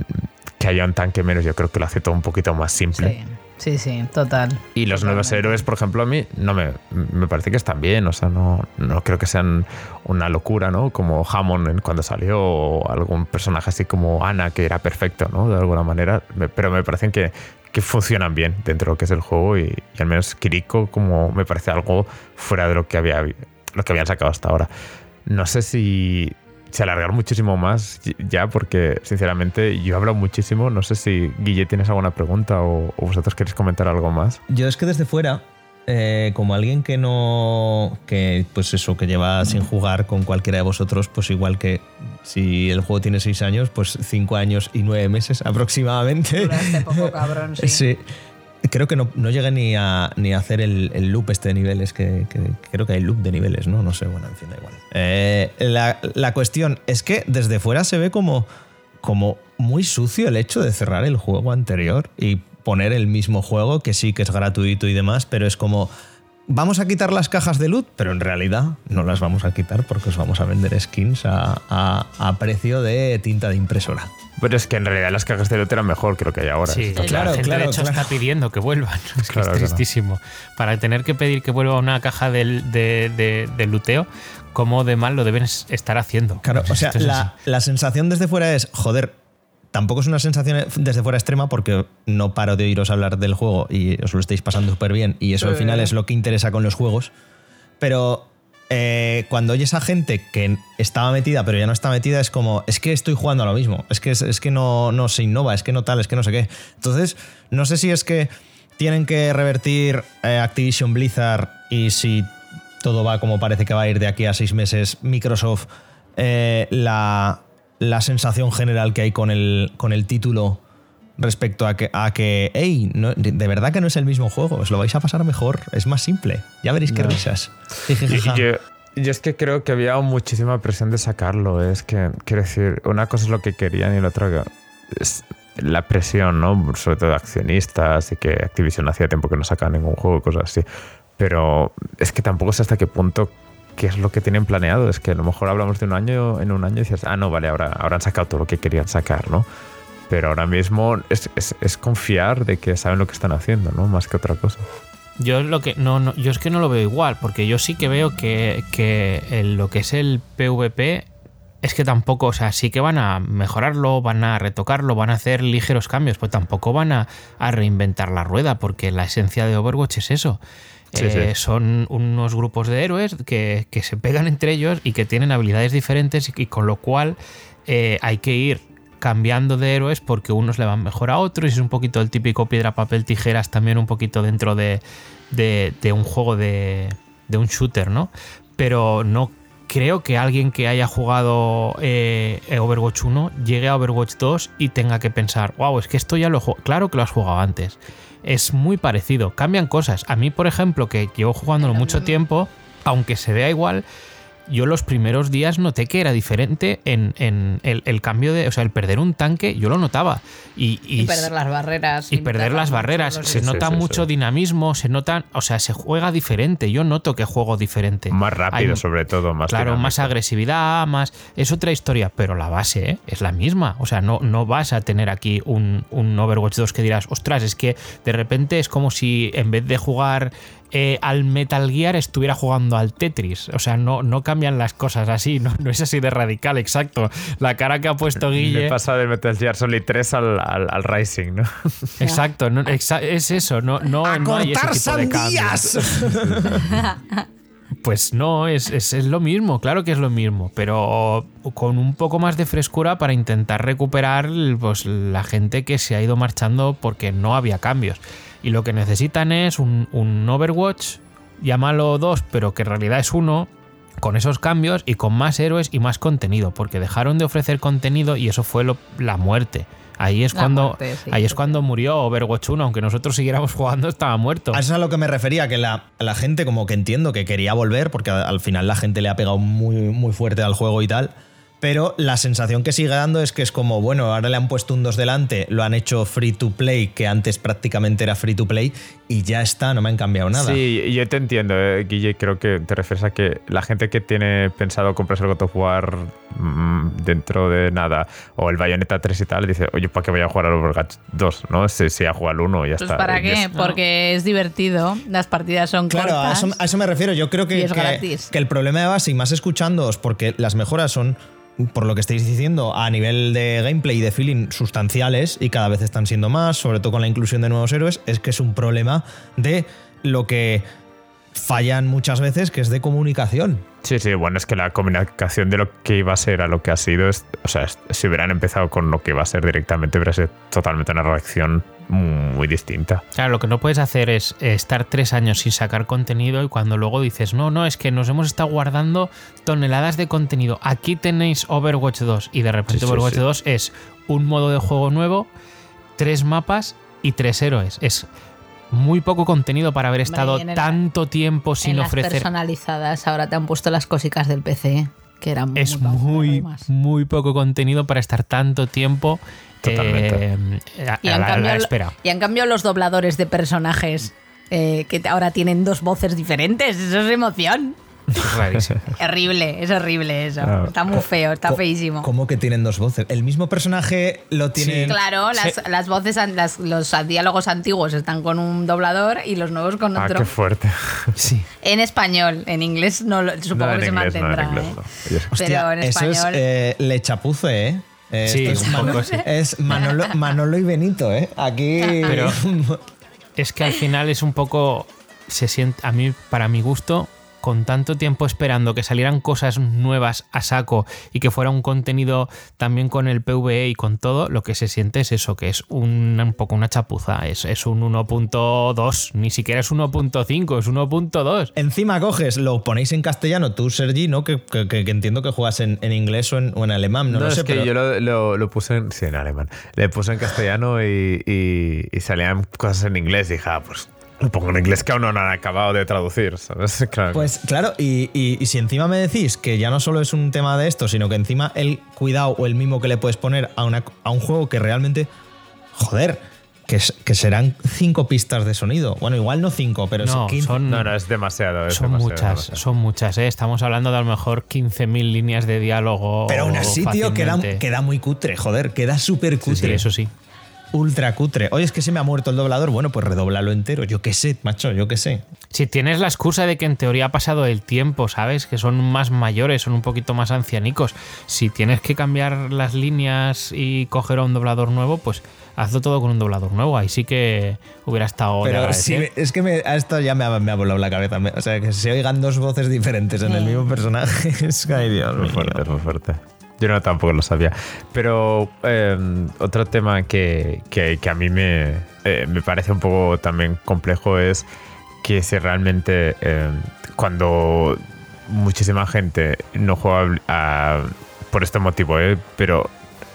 que haya un tanque menos, yo creo que lo hace todo un poquito más simple. Sí, sí, sí, total. Y los nuevos Totalmente. héroes, por ejemplo, a mí no me, me parece que están bien, o sea, no, no creo que sean una locura, ¿no? Como Hammond en- cuando salió, o algún personaje así como Ana, que era perfecto, ¿no? De alguna manera, Me- pero me parecen que, que funcionan bien dentro de lo que es el juego y, y al menos Kiriko como me parece algo fuera de lo que, había, lo que habían sacado hasta ahora. No sé si se alargar muchísimo más ya, porque sinceramente yo he hablado muchísimo. No sé si Guille tienes alguna pregunta o, o vosotros queréis comentar algo más. Yo es que desde fuera, eh, como alguien que no. que pues eso, que lleva sin jugar con cualquiera de vosotros, pues igual que si el juego tiene seis años, pues cinco años y nueve meses aproximadamente. Duraste poco, cabrón, sí. Sí. Creo que no, no llegué ni a, ni hacer el, el loop este de niveles, que, que creo que hay loop de niveles, ¿no? No sé, bueno, en fin, da igual. Eh, la, la cuestión es que desde fuera se ve como, como muy sucio el hecho de cerrar el juego anterior y poner el mismo juego, que sí que es gratuito y demás, pero es como... Vamos a quitar las cajas de loot, pero en realidad no las vamos a quitar porque os vamos a vender skins a, a- a precio de tinta de impresora. Pero es que en realidad las cajas de loot eran mejor que lo que hay ahora. Sí, Está claro, la gente claro, de hecho claro. está pidiendo que vuelvan. Es que Claro, es claro. tristísimo. Para tener que pedir que vuelva una caja del, de, de- del luteo, ¿cómo de mal lo deben es- estar haciendo? Claro, o sea, la, la sensación desde fuera es, joder, tampoco es una sensación desde fuera extrema porque no paro de oíros hablar del juego y os lo estáis pasando súper bien y eso al final es lo que interesa con los juegos. Pero eh, cuando oyes a gente que estaba metida pero ya no está metida es como, es que estoy jugando a lo mismo, es que, es, es que no, no se innova, es que no tal, es que no sé qué. Entonces, no sé si es que tienen que revertir eh, Activision Blizzard y si todo va como parece que va a ir de aquí a seis meses, Microsoft, eh, la, la sensación general que hay con el, con el título respecto a que, a que hey, no- de verdad que no es el mismo juego, os lo vais a pasar mejor, es más simple, ya veréis qué risas. Yo, yo es que creo que había muchísima presión de sacarlo. Es que, quiero decir, una cosa es lo que querían y la otra es la presión, ¿no? Sobre todo de accionistas y que Activision hacía tiempo que no sacaba ningún juego y cosas así. Pero es que tampoco sé hasta qué punto qué es lo que tienen planeado. Es que a lo mejor hablamos de un año, en un año dices, ah, no, vale, ahora, ahora han sacado todo lo que querían sacar, ¿no? Pero ahora mismo es, es- confiar de que saben lo que están haciendo, ¿no? Más que otra cosa. Yo lo que no, no- yo es que no lo veo igual, porque yo sí que veo que, que lo que es el PvP es que tampoco, o sea, sí que van a mejorarlo, van a retocarlo, van a hacer ligeros cambios, pues tampoco van a, a reinventar la rueda, porque la esencia de Overwatch es eso. Eh. Son unos grupos de héroes que, que se pegan entre ellos y que tienen habilidades diferentes y, con lo cual eh, hay que ir cambiando de héroes porque unos le van mejor a otros y es un poquito el típico piedra, papel, tijeras también un poquito dentro de, de- un juego de, de un shooter, ¿no? Pero no creo que alguien que haya jugado eh, Overwatch 1 llegue a Overwatch 2 y tenga que pensar, wow, es que esto ya lo. Claro que lo has jugado antes. Es muy parecido, cambian cosas. A mí, por ejemplo, que llevo jugándolo mucho tiempo, aunque se vea igual, yo los primeros días noté que era diferente en, en el, el cambio de, o sea, el perder un tanque, yo lo notaba. Y, Y, perder las barreras. y perder las barreras. Se sí, nota sí, mucho sí. dinamismo, se nota, o sea, se juega diferente. Yo noto que juego diferente. Más rápido, Hay- sobre todo, más Claro, más agresividad, más. Es otra historia, pero la base ¿eh? es la misma. O sea, no, no vas a tener aquí un, un Overwatch 2 que dirás, ostras, es que de repente es como si en vez de jugar eh, al Metal Gear estuviera jugando al Tetris. O sea, no, no cambian las cosas así, no, no es así de radical, exacto. La cara que ha puesto Le Guille. pasa del Metal Gear Solid 3 al, al, al Rising, ¿no? Exacto, no, exa- es eso, no, no, ¡A no hay ese tipo de cambios. sandías! Pues no, es, es, es lo mismo, claro que es lo mismo, pero con un poco más de frescura para intentar recuperar pues, la gente que se ha ido marchando porque no había cambios. Y lo que necesitan es un, un Overwatch, llámalo 2, pero que en realidad es uno, con esos cambios y con más héroes y más contenido, porque dejaron de ofrecer contenido y eso fue la muerte Ahí es La cuando, muerte, sí, ahí es sí, cuando murió Overwatch 1, aunque nosotros siguiéramos jugando, estaba muerto. A eso es a lo que me refería, que la, la gente como que entiendo que quería volver, porque al final la gente le ha pegado muy, muy fuerte al juego y tal. Pero la sensación que sigue dando es que es como, bueno, ahora le han puesto un 2 delante, lo han hecho free to play, que antes prácticamente era free to play, y ya está, no me han cambiado nada. Sí, yo te entiendo, eh, Guille. Creo que te refieres a que la gente que tiene pensado comprarse el God of War mm, dentro de nada, o el Bayonetta 3 y tal, dice, oye, ¿para qué voy a jugar al Overwatch 2? ¿No? Si, si ya juega al 1 y ya Pues está. ¿para qué? es- Porque es divertido, las partidas son Claro, a cortas. eso, a eso me refiero. Yo creo que, es que, que el problema de base, y más escuchándoos, porque las mejoras son, por lo que estáis diciendo, a nivel de gameplay y de feeling sustanciales y cada vez están siendo más, sobre todo con la inclusión de nuevos héroes, es que es un problema de lo que fallan muchas veces, que es de comunicación. Sí, sí, bueno, es que la comunicación de lo que iba a ser a lo que ha sido, o sea, si hubieran empezado con lo que iba a ser directamente, hubiera sido totalmente una reacción muy distinta. Claro, lo que no puedes hacer es eh, estar tres años sin sacar contenido y cuando luego dices, no, no, es que nos hemos estado guardando toneladas de contenido. Aquí tenéis Overwatch 2 y de repente Sí, sí, Overwatch sí. 2 es un modo de juego nuevo, tres mapas y tres héroes. Es muy poco contenido para haber estado tanto tiempo sin en las ofrecer. personalizadas ahora te han pusto las cosicas del PC, que eran Es muy, muy, más. muy poco contenido para estar tanto tiempo Totalmente. eh, a, Y a han, la, a la cambiado, espera. y han cambiado los dobladores de personajes eh, que ahora tienen dos voces diferentes. Eso es emoción. Horrible, es horrible eso. Ah. Está muy feo, está feísimo. ¿Cómo que tienen dos voces? El mismo personaje lo tiene. Claro, las, Sí. las voces, las- los diálogos antiguos están con un doblador y los nuevos con Ah, otro. qué fuerte. Sí. En español, en inglés no lo- supongo No, que en se inglés, no, en mantendrá. inglés ¿eh? no. Hostia, Pero en eso es español. eh, le chapuce, ¿eh? Eh, Sí, es, un poco Manolo, sí. es Manolo, Manolo y Benito, ¿eh? Aquí. Pero- Es que al final es un poco. Se siente. A mí, para mi gusto, con tanto tiempo esperando que salieran cosas nuevas a saco y que fuera un contenido también con el PvE y con todo, lo que se siente es eso, que es un, un poco una chapuza. Es, es un 1.2, ni siquiera es 1.5, es 1.2. Encima coges, lo ponéis en castellano, tú, Sergi, ¿no? Que, que- que- que entiendo que juegas en, en inglés o en, o en alemán, no, No, lo es sé, que pero. yo lo, lo- lo puse en, sí, en alemán. Le puse en castellano y, y- y salían cosas en inglés. Dije, ah, pues lo pongo en inglés que aún no han acabado de traducir, ¿sabes? Claro. Pues claro, y, y- y si encima me decís que ya no solo es un tema de esto, sino que encima el cuidado o el mimo que le puedes poner a, una- a un juego que realmente. Joder, que, que serán cinco pistas de sonido. Bueno, igual no cinco, pero No, sí 15. son- no, no, es demasiado. es Son demasiado, muchas, demasiado. son muchas, ¿eh? Estamos hablando de a lo mejor 15.000 líneas de diálogo. Pero aún así, tío, queda, queda muy cutre, joder, queda súper Sí, cutre. sí, eso sí. Ultra cutre. Oye, es que se me ha muerto el doblador. Bueno, pues redóblalo entero. Yo qué sé, macho, yo qué sé. Si tienes la excusa de que en teoría ha pasado el tiempo, ¿sabes? Que son más mayores, son un poquito más ancianicos. Si tienes que cambiar las líneas y coger a un doblador nuevo, pues hazlo todo con un doblador nuevo. Ahí sí que hubiera estado. Pero es que me- a esto ya me ha, me ha volado la cabeza. O sea, que se oigan dos voces diferentes en el mismo personaje. Es que, ay, Dios Muy fuerte, muy fuerte. Yo no tampoco lo sabía. Pero eh, otro tema que, que- a mí me, eh, me parece un poco también complejo es que si realmente eh, cuando muchísima gente no juega por este motivo, ¿eh? pero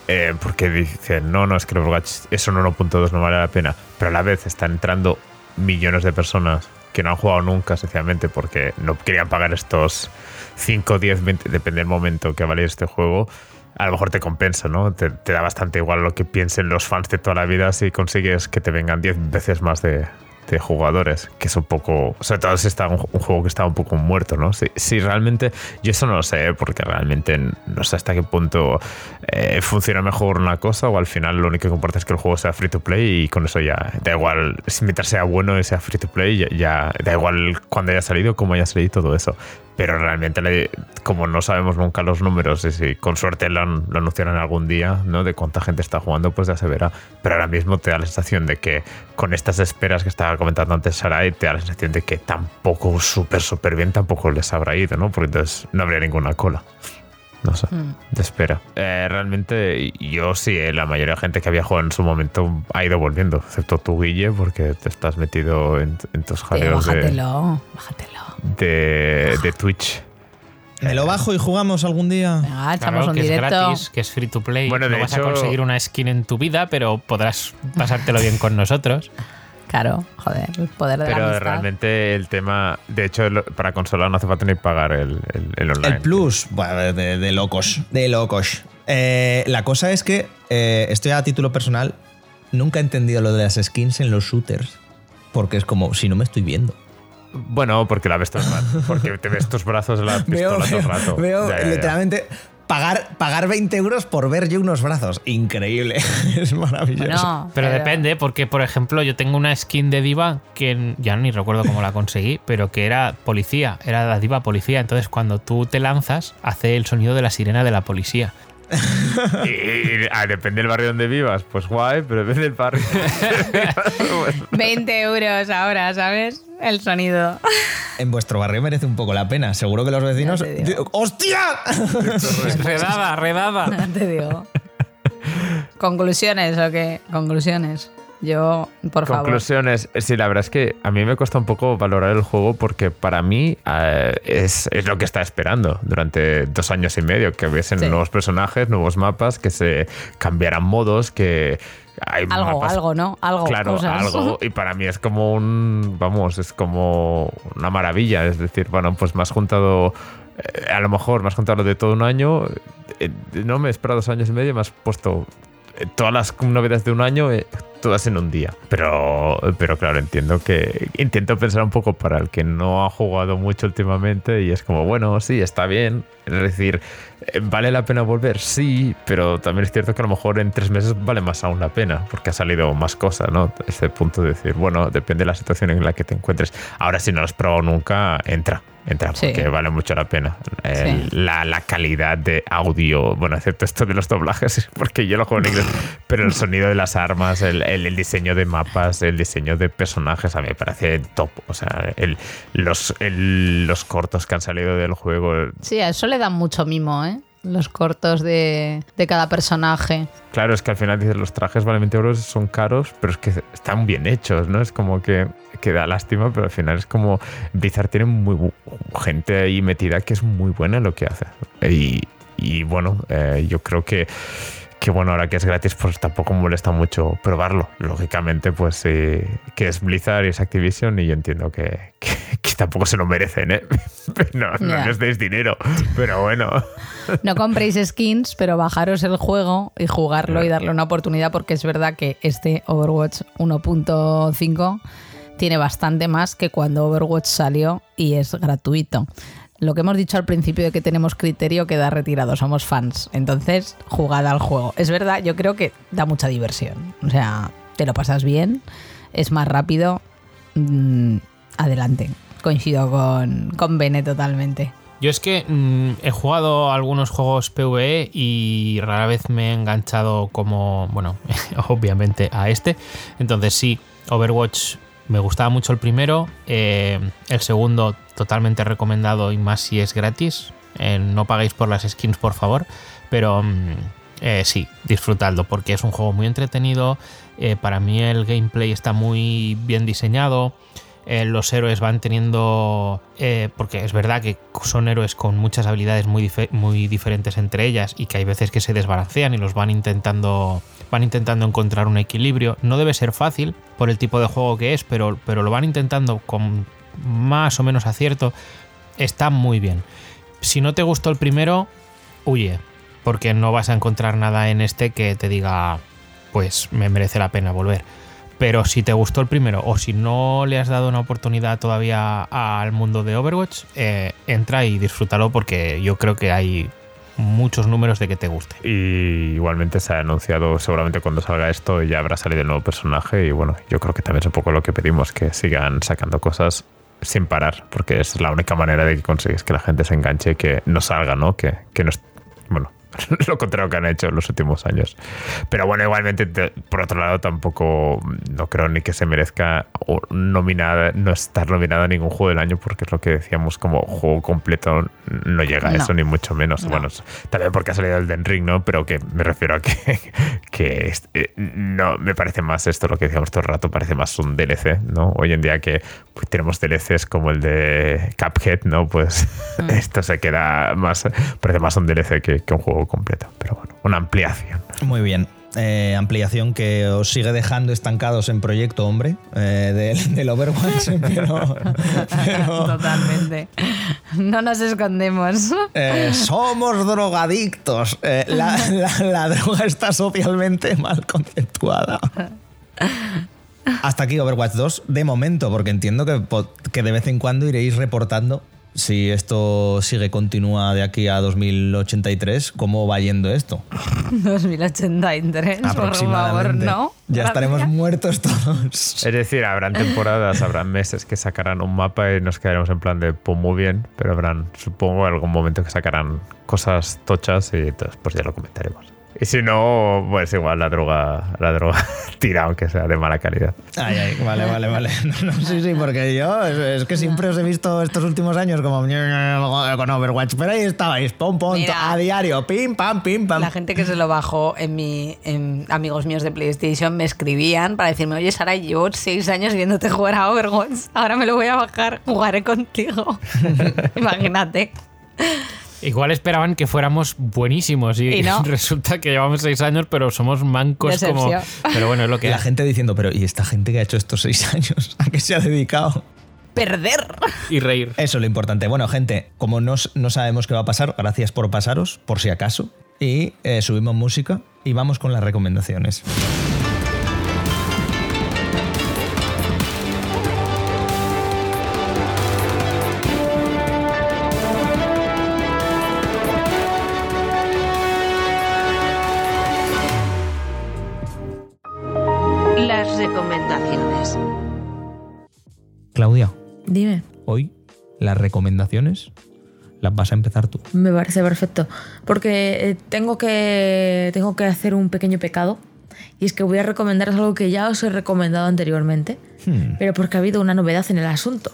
eh, porque dicen, no, no, es que el Overwatch eso en 1.2 no vale la pena, pero a la vez están entrando millones de personas que no han jugado nunca, sencillamente porque no querían pagar estos 5, 10, 20, depende del momento que vale este juego. A lo mejor te compensa, ¿no? Te, da bastante igual lo que piensen los fans de toda la vida si consigues que te vengan 10 veces más de, jugadores, que es un poco, sobre todo si está un, un juego que está un poco muerto, ¿no? Si, si realmente, yo eso no lo sé, ¿eh? porque realmente no sé hasta qué punto eh, funciona mejor una cosa o al final lo único que importa es que el juego sea free to play y con eso ya da igual, si mientras sea bueno y sea free to play, ya, ya da igual cuando haya salido, cómo haya salido todo eso. Pero realmente, como no sabemos nunca los números, y si con suerte lo, lo anunciarán algún día, ¿no? De cuánta gente está jugando, pues ya se verá. Pero ahora mismo te da la sensación de que con estas esperas que estaba comentando antes Sarai, te da la sensación de que tampoco súper, súper bien tampoco les habrá ido, ¿no? Porque entonces no habría ninguna cola. No sé, de espera. Eh, realmente, yo sí, eh, la mayoría de gente que había jugado en su momento ha ido volviendo, excepto tú, Guille, porque te estás metido en, en tus jaleos de, bájatelo, bájatelo. de, de Twitch. ¿Me lo bajo y jugamos algún día? Venga, echamos Claro, un que es directo. gratis, que es free to play. Bueno, de no vas hecho- a conseguir una skin en tu vida, pero podrás pasártelo bien con nosotros. Claro, joder, el poder de la Pero amistad. realmente el tema, de hecho, para consola no hace falta ni pagar el, el, el online. El plus, bueno, de, de locos, de locos. Eh, la cosa es que, eh, estoy a título personal, nunca he entendido lo de las skins en los shooters. Porque es como, si no me estoy viendo. Bueno, porque la ves todo el rato. Porque te ves tus brazos en la pistola todo el rato. veo Ya, ya, ya. Pagar, pagar 20 euros por ver yo unos brazos. Increíble. es maravilloso. Bueno, Pero depende, porque por ejemplo, yo tengo una skin de diva que ya ni recuerdo cómo la conseguí, pero que era policía, era la diva policía. Entonces, cuando tú te lanzas, hace el sonido de la sirena de la policía. Y, y- ah, depende del barrio donde vivas, pues guay, pero depende del barrio. 20 euros ahora, ¿sabes? El sonido. En vuestro barrio merece un poco la pena. Seguro que los vecinos. ¡Hostia! redada, redada. Te digo. ¿Conclusiones o qué? Conclusiones. Yo, por favor. Conclusiones. Sí, la verdad es que a mí me cuesta un poco valorar el juego porque para mí eh, es, es lo que estaba esperando durante dos años y medio, que hubiesen Sí. nuevos personajes, nuevos mapas, que se cambiaran modos, que hay Algo, mapas- algo, ¿no? Algo. Claro, cosas. algo. Y para mí es como un. Vamos, es como una maravilla. Es decir, bueno, pues me has juntado. eh, a lo mejor me has juntado de todo un año. eh, no me he esperado dos años y medio. Me has puesto eh, todas las novedades de un año. Todas en un día. Pero, pero claro, entiendo que. Intento pensar un poco para el que no ha jugado mucho últimamente. Y es como, bueno, sí, está bien. Es decir, eh, ¿vale la pena volver? Sí, pero también es cierto que a lo mejor en tres meses vale más aún la pena, porque ha salido más cosas, ¿no? Este punto de decir, bueno, depende de la situación en la que te encuentres. Ahora, si no lo has probado nunca, entra, entra, Sí. porque vale mucho la pena. Sí. la, la calidad de audio, bueno, excepto esto de los doblajes, porque yo lo juego en inglés, pero el sonido de las armas, el, el- el diseño de mapas, el diseño de personajes, a mí me parece top. O sea, el- los, el- los cortos que han salido del juego, Sí, a eso le dan mucho mimo, ¿eh? Los cortos de, de cada personaje. Claro, es que al final dices, los trajes valen 20 euros, son caros, pero es que están bien hechos, ¿no? Es como que, que da lástima, pero al final es como Blizzard tiene muy gente ahí metida que es muy buena en lo que hace. Y, y bueno, eh, yo creo que, que bueno, ahora que es gratis, pues tampoco molesta mucho probarlo. Lógicamente, pues eh, que es Blizzard y es Activision y yo entiendo que, que, que tampoco se lo merecen, ¿eh? no, no Ya. les deis dinero, pero bueno. No compréis skins, pero bajaros el juego y jugarlo y darle una oportunidad porque es verdad que este Overwatch 1.5 tiene bastante más que cuando Overwatch salió y es gratuito. Lo que hemos dicho al principio de que tenemos criterio queda retirado, somos fans. Entonces, jugad al juego. Es verdad, yo creo que da mucha diversión. O sea, te lo pasas bien, es más rápido. Mm, adelante. Coincido con, con Bene totalmente. Yo es que mm, he jugado algunos juegos PvE y rara vez me he enganchado como, bueno, obviamente a este. Entonces sí, Overwatch me gustaba mucho el primero, eh, el segundo totalmente recomendado y más si es gratis. Eh, no paguéis por las skins, por favor, pero mm, eh, sí, disfrutadlo porque es un juego muy entretenido. para mí el gameplay está muy bien diseñado. los héroes van teniendo. porque es verdad que son héroes con muchas habilidades muy, muy diferentes entre ellas y que hay veces que se desbalancean y los van intentando. Van intentando encontrar un equilibrio. No debe ser fácil por el tipo de juego que es, pero, pero lo van intentando con más o menos acierto. Está muy bien. Si no te gustó el primero, huye. Porque no vas a encontrar nada en este que te diga, pues me merece la pena volver. Pero si te gustó el primero o si no le has dado una oportunidad todavía al mundo de Overwatch, eh, entra y disfrútalo porque yo creo que hay muchos números de que te guste. Y igualmente se ha anunciado, seguramente cuando salga esto ya habrá salido el nuevo personaje y bueno, yo creo que también es un poco lo que pedimos, que sigan sacando cosas sin parar, porque es la única manera de que consigues que la gente se enganche y que no salga, ¿no? Que, que no bueno, lo contrario que han hecho en los últimos años. Pero bueno, igualmente, te- por otro lado, tampoco no creo ni que se merezca nominada, no estar nominada a ningún juego del año, porque es lo que decíamos, como juego completo no llega a No. eso, ni mucho menos. No. Bueno, también porque ha salido el Den Ring, ¿no? Pero que me refiero a que, que eh, no me parece más esto lo que decíamos todo el rato, parece más un DLC, ¿no? Hoy en día que pues, tenemos DLCs como el de Cuphead, ¿no? Pues esto se queda más, parece más un DLC que, que un juego completo. Pero bueno, una ampliación. Muy bien. Eh, ampliación que os sigue dejando estancados en proyecto, hombre, eh, del, del Overwatch, pero, pero, Totalmente. No nos escondemos. eh, somos drogadictos. Eh, la, la- la droga está socialmente mal conceptuada. Hasta aquí Overwatch 2, de momento, porque entiendo que de vez en cuando iréis reportando si esto sigue, continúa de aquí a 2083, cómo va yendo esto. 2083, por favor, Aproximadamente. ¿no? Ya estaremos muertos todos. Es decir, habrán temporadas, habrán meses que sacarán un mapa y nos quedaremos en plan de, pues muy bien, pero habrán, supongo, algún momento que sacarán cosas tochas y entonces pues ya lo comentaremos. Y si no, pues igual la droga, la droga tira, aunque sea de mala calidad. Ay, ay, vale, vale, vale. No, no, sí, sí, porque yo es, es que siempre os he visto estos últimos años como con Overwatch, pero ahí estabais, pom, pom, Mira. a diario, pim, pam, pim, pam. La gente que se lo bajó en mi en amigos míos de PlayStation me escribían para decirme, oye Sara, llevo seis años viéndote jugar a Overwatch, ahora me lo voy a bajar, jugaré contigo. Imagínate. Igual esperaban que fuéramos buenísimos y, Y no. resulta que llevamos seis años, pero somos mancos como. Decepción. Pero bueno, es lo que La hay. gente diciendo, pero ¿y esta gente que ha hecho estos seis años? ¿A qué se ha dedicado? Perder. Y reír. Eso es lo importante. Bueno, gente, como no, no sabemos qué va a pasar, gracias por pasaros, por si acaso. Y eh, subimos música y vamos con las recomendaciones. Claudia, Dime. hoy las recomendaciones las vas a empezar tú. Me parece perfecto. Porque eh, tengo que, tengo que hacer un pequeño pecado. Y es que voy a recomendaros algo que ya os he recomendado anteriormente. Hmm. Pero porque ha habido una novedad en el asunto.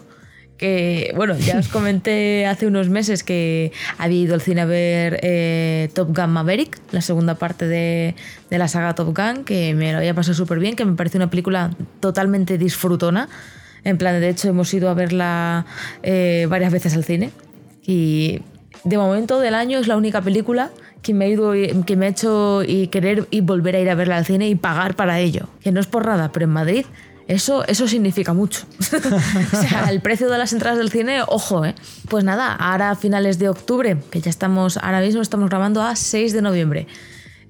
Que, bueno, ya os comenté hace unos meses que había ido al cine a ver eh, Top Gun Maverick, la segunda parte de, de la saga Top Gun, que me lo había pasado súper bien, que me parece una película totalmente disfrutona. En plan, de hecho, hemos ido a verla eh, varias veces al cine. Y de momento del año es la única película que me ha, ido, hecho y querer y volver a ir a verla al cine y pagar para ello. Que no es por nada, pero en Madrid eso, eso significa mucho. o sea, el precio de las entradas del cine, ojo, ¿eh? Pues nada, ahora a finales de octubre, que ya estamos, ahora mismo estamos grabando a 6 de noviembre.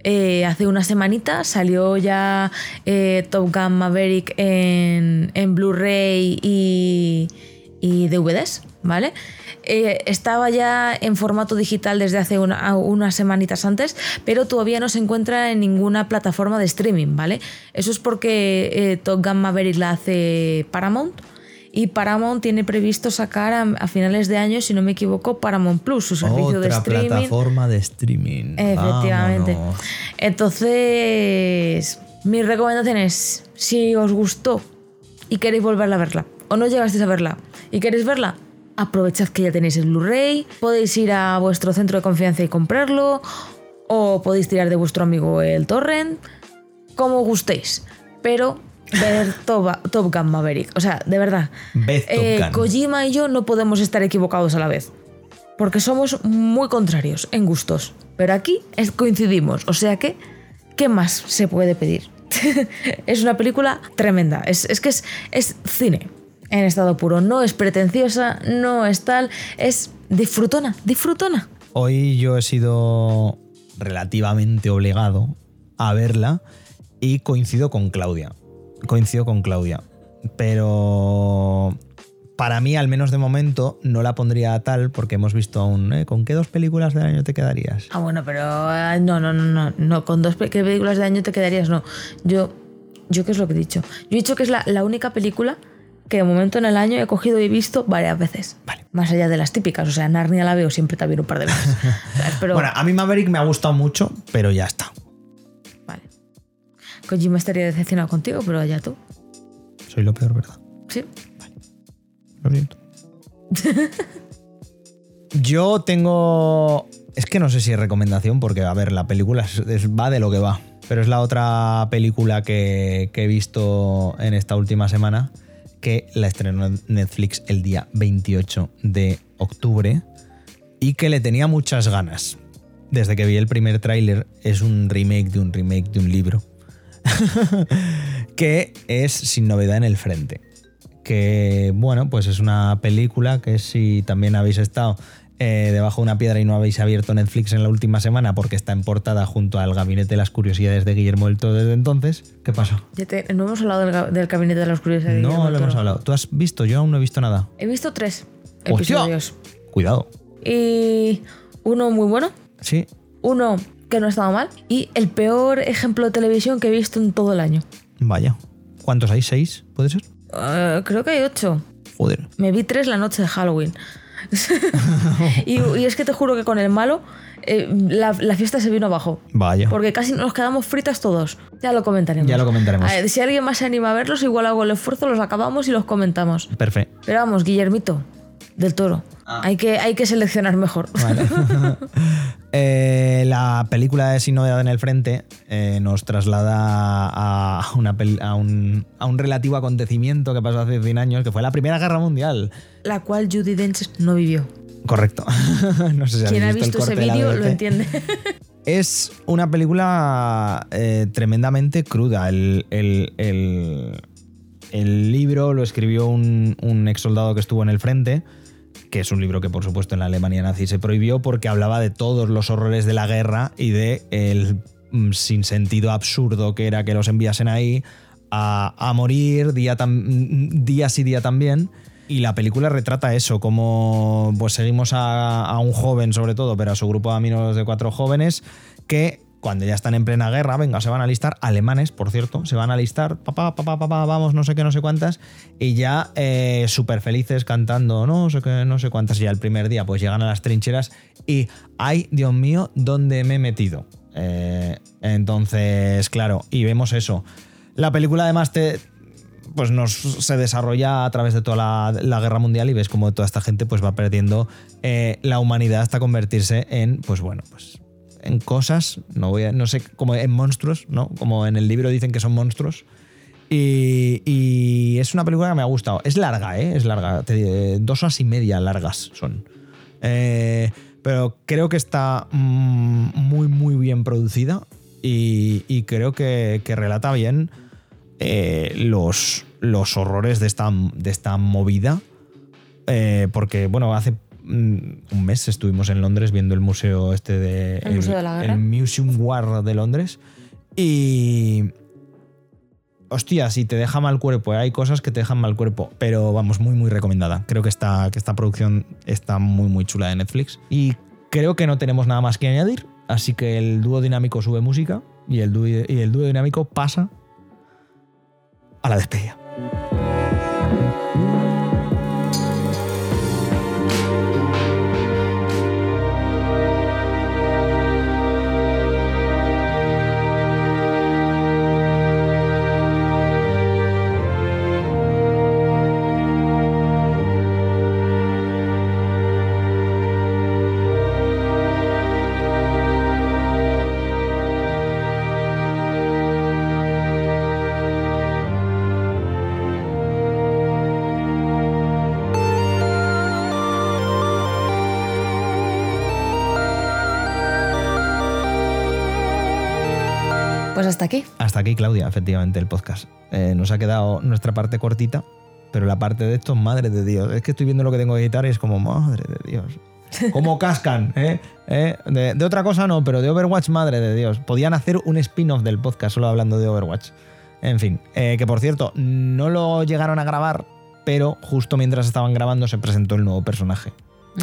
Eh, hace una semanita salió ya eh, Top Gun Maverick en, en Blu-ray y, y DVDs, ¿vale? Eh, estaba ya en formato digital desde hace una- unas semanitas antes, pero todavía no se encuentra en ninguna plataforma de streaming, ¿vale? Eso es porque Top Gun Maverick la hace Paramount y Paramount tiene previsto sacar a, a finales de año, si no me equivoco, Paramount Plus, su servicio de streaming. plataforma de streaming. Efectivamente. Vámonos. Entonces, mi recomendación es, si os gustó y queréis volverla a verla, o no llegasteis a verla y queréis verla, aprovechad que ya tenéis el Blu-ray, podéis ir a vuestro centro de confianza y comprarlo, o podéis tirar de vuestro amigo el torrent, como gustéis. Pero ver Top, Top Gun Maverick, o sea, de verdad, Top eh, Gun. Kojima y yo no podemos estar equivocados a la vez. Porque somos muy contrarios en gustos. Pero aquí coincidimos. O sea que, ¿qué más se puede pedir? es una película tremenda. Es, es que es, es cine en estado puro. No es pretenciosa, no es tal. Es disfrutona, disfrutona. Hoy yo he sido relativamente obligado a verla y coincido con Claudia. Coincido con Claudia. Pero para mí, al menos de momento, no la pondría tal porque hemos visto aún. ¿eh? ¿Con qué dos películas del año te quedarías? Ah, bueno, pero ah, no, no, no, no, no. Con dos pe- ¿qué películas de año te quedarías, no. Yo, yo qué es lo que he dicho. Yo he dicho que es la, la única película que de momento en el año he cogido y visto varias veces. Vale. Más allá de las típicas. O sea, Narnia la veo siempre también un par de veces. Pero, Bueno, a mí Maverick me ha gustado mucho, pero ya está. Vale. Kojima estaría decepcionado contigo, pero allá tú. Soy lo peor, ¿verdad? Sí. Lo siento. Yo tengo. Es que no sé si es recomendación, porque, a ver, la película es- es- va de lo que va. Pero es la otra película que, que he visto en esta última semana, que la estrenó Netflix el día 28 de octubre y que le tenía muchas ganas. Desde que vi el primer tráiler, es un remake de un remake de un libro. que es Sin novedad en el frente que bueno, pues es una película que si también habéis estado eh, debajo de una piedra y no habéis abierto Netflix en la última semana porque está en portada junto al Gabinete de las Curiosidades de Guillermo del Toro desde entonces, ¿qué pasó? Ya te- no hemos hablado del, ga- del gabinete de las curiosidades. de No Guillermo lo hemos hablado. ¿Tú has visto? Yo aún no he visto nada. He visto tres ¡Hostia! episodios. Cuidado. Y uno muy bueno, Sí, uno que no estaba mal, y el peor ejemplo de televisión que he visto en todo el año. vaya. ¿Cuántos hay? ¿Seis? ¿Puede ser? Eh, creo que hay ocho. Joder. Me vi tres la noche de Halloween. y, y es que te juro que con el malo eh, la, la fiesta se vino abajo. Vaya. Porque casi nos quedamos fritas todos. Ya lo comentaremos. Ya lo comentaremos. A ver, si alguien más se anima a verlos, igual hago el esfuerzo, los acabamos y los comentamos. Perfecto. Pero vamos, Guillermito, del toro. Hay, que, hay que seleccionar mejor. Vale. Eh, la película de Sin Novedad en el Frente eh, nos traslada a, una a, un, a un relativo acontecimiento que pasó hace 100 años, que fue la Primera Guerra Mundial. la cual Judy Dench no vivió. Correcto. no sé si Quien ha visto ese vídeo lo entiende. Es una película eh, tremendamente cruda. El, el- el- el libro lo escribió un, un ex soldado que estuvo en el frente, que es un libro que por supuesto en la Alemania nazi se prohibió porque hablaba de todos los horrores de la guerra y de el mm, sinsentido absurdo que era que los enviasen ahí a, a morir día, tam- mm, día sí día también. Y la película retrata eso, como pues seguimos a, a un joven sobre todo, pero a su grupo de amigos de cuatro jóvenes que cuando ya están en plena guerra, venga, se van a alistar, alemanes, por cierto, se van a alistar, papá, papá, papá, vamos, no sé qué, no sé cuántas, y ya eh, súper felices cantando, no sé qué, no sé cuántas, y ya el primer día pues llegan a las trincheras y, ay, Dios mío, ¿dónde me he metido? Eh, entonces, claro, y vemos eso. La película además te, pues nos se desarrolla a través de toda la, la guerra mundial y ves como toda esta gente pues va perdiendo eh, la humanidad hasta convertirse en, pues bueno, pues en cosas, no voy a, no sé, como en monstruos, ¿no? Como en el libro dicen que son monstruos. Y, es una película que me ha gustado. Es larga, ¿eh? Es larga. Dos horas y media largas son. Eh, pero creo que está mm, muy, muy bien producida y, creo que, relata bien eh, los, los horrores de esta, de esta movida. Eh, porque, bueno, hace un mes estuvimos en Londres viendo el museo este de. ¿El Museo de la Guerra? el Museum War de Londres. Y. Hostia, si te deja mal cuerpo, ¿eh? hay cosas que te dejan mal cuerpo, pero vamos, muy, muy recomendada. Creo que esta, que esta producción está muy, muy chula de Netflix. Y creo que no tenemos nada más que añadir, así que el dúo dinámico sube música y el dúo, y el dúo dinámico pasa a la despedida. Hasta aquí. Claudia, efectivamente, el podcast. Eh, nos ha quedado nuestra parte cortita, pero la parte de esto, madre de Dios. Es que estoy viendo lo que tengo que editar y es como, madre de Dios. ¿Cómo cascan? ¿eh? ¿Eh? De, de otra cosa no, pero de Overwatch, madre de Dios. Podían hacer un spin-off del podcast solo hablando de Overwatch. En fin, eh, que por cierto, no lo llegaron a grabar, pero justo mientras estaban grabando se presentó el nuevo personaje.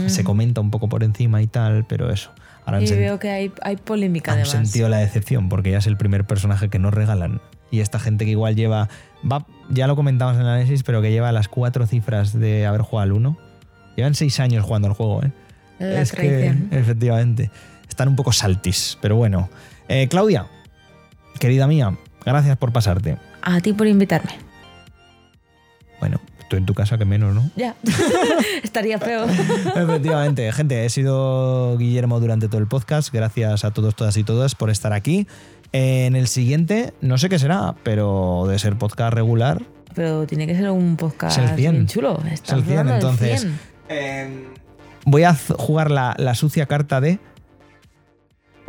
Se comenta un poco por encima y tal, pero eso. Ahora Y veo que hay, hay polémica han además. sentido la decepción porque ya es el primer personaje que nos regalan. Y esta gente que igual lleva. Va, ya lo comentamos en el análisis, pero que lleva las cuatro cifras de haber jugado al 1. Llevan seis años jugando al juego, ¿eh? La es que, efectivamente, están un poco saltis, pero bueno. Eh, Claudia, querida mía, gracias por pasarte. A ti por invitarme. Bueno, tú en tu casa que menos, ¿no? Ya. Estaría feo. Efectivamente, gente, he sido Guillermo durante todo el podcast. Gracias a todos, todas y todas por estar aquí. En el siguiente, no sé qué será, pero de ser podcast regular, Pero tiene que ser un podcast Es el 100. bien chulo. es Estamos el 100. hablando del Entonces, 100. eh, voy a jugar la, la sucia carta de.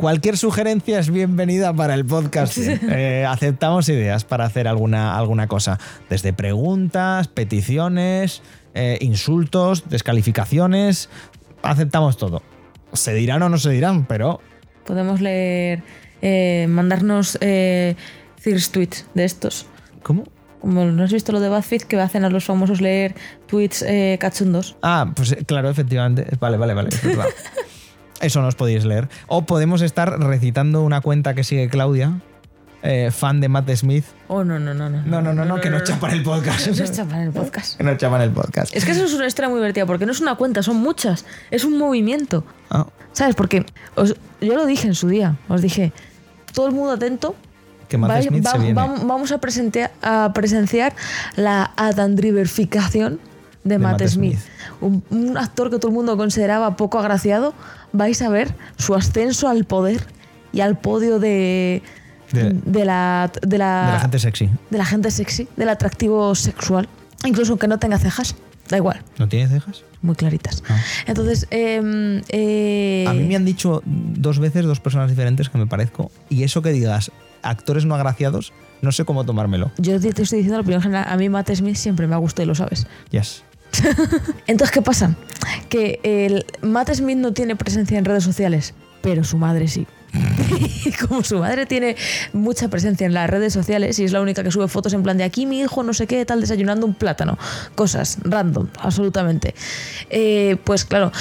Cualquier sugerencia es bienvenida para el podcast. Eh, aceptamos ideas para hacer alguna, alguna cosa. Desde preguntas, peticiones, eh, insultos, descalificaciones. Aceptamos todo. Se dirán o no se dirán, pero Podemos leer, eh, mandarnos eh, thirst tweets de estos. ¿Cómo? Como no has visto lo de BuzzFeed que hacen a los famosos leer tweets eh, cachondos. Ah, pues eh, claro, efectivamente. Vale, vale, vale. Eso nos podéis leer. O podemos estar recitando una cuenta que sigue Claudia, eh, fan de Matt Smith. Oh, no, no, no, no. No, no, no, no, que no chapan el podcast. No chapan el podcast. Que no chapan el podcast. Es que eso es una historia muy divertida porque no es una cuenta, son muchas. Es un movimiento. Ah, ¿Sabes? Porque os- yo lo dije en su día. Os dije, todo el mundo atento. que Matt Smith va- se viene. vam- vamos a, presentea- a presenciar la adandriversificación de, Matt, Matt Smith. Smith. Un, un actor que todo el mundo consideraba poco agraciado. Vais a ver su ascenso al poder y al podio de, De- de la, de, la, de la gente sexy. de la gente sexy, del atractivo sexual. Incluso aunque no tenga cejas, da igual, ¿No tiene cejas? muy claritas. Ah. Entonces, em, eh, A mí me han dicho dos veces dos personas diferentes que me parezco. Y eso que digas, actores no agraciados, no sé cómo tomármelo. yo te te estoy diciendo la opinión general. A mí Matt Smith siempre me ha gustado y lo sabes. Yes. Entonces, ¿qué pasa? Que el Matt Smith no tiene presencia en redes sociales, pero su madre sí. Y como su madre tiene mucha presencia en las redes sociales y es la única que sube fotos en plan de aquí mi hijo no sé qué tal desayunando un plátano, cosas random, absolutamente. Eh, pues claro,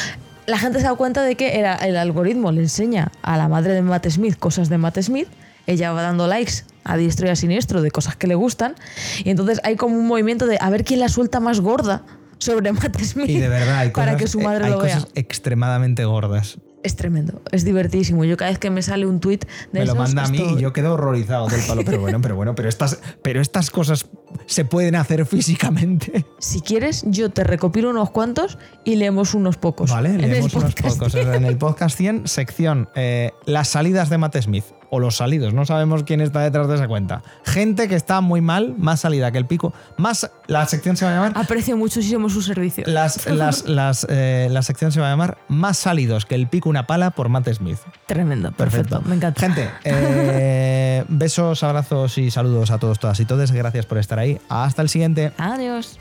la gente se da cuenta de que era- el algoritmo le enseña a la madre de Matt Smith cosas de Matt Smith, ella va dando likes a diestro y a siniestro de cosas que le gustan y entonces hay como un movimiento de a ver quién la suelta más gorda sobre Matt Smith Y de verdad hay cosas, para que su madre hay lo vea. cosas extremadamente gordas. Es tremendo, es divertidísimo. Yo cada vez que me sale un tweet de Me lo manda a mí y yo quedo horrorizado del palo. Pero bueno, pero bueno, pero estas, pero estas cosas se pueden hacer físicamente. Si quieres, yo te recopilo unos cuantos y leemos unos pocos. Vale, leemos unos pocos. En el podcast 100, sección eh, Las salidas de Matt Smith. O los salidos, no sabemos quién está detrás de esa cuenta. Gente que está muy mal, más salida que el pico. Más. La sección se va a llamar. Aprecio muchísimo su servicio. Las, las, las, eh, la sección se va a llamar Más salidos que el pico una pala por Matt Smith. Tremendo, perfecto. Me encanta. Gente, eh, besos, abrazos y saludos a todos, todas y todos. Gracias por estar hasta el siguiente. Adiós.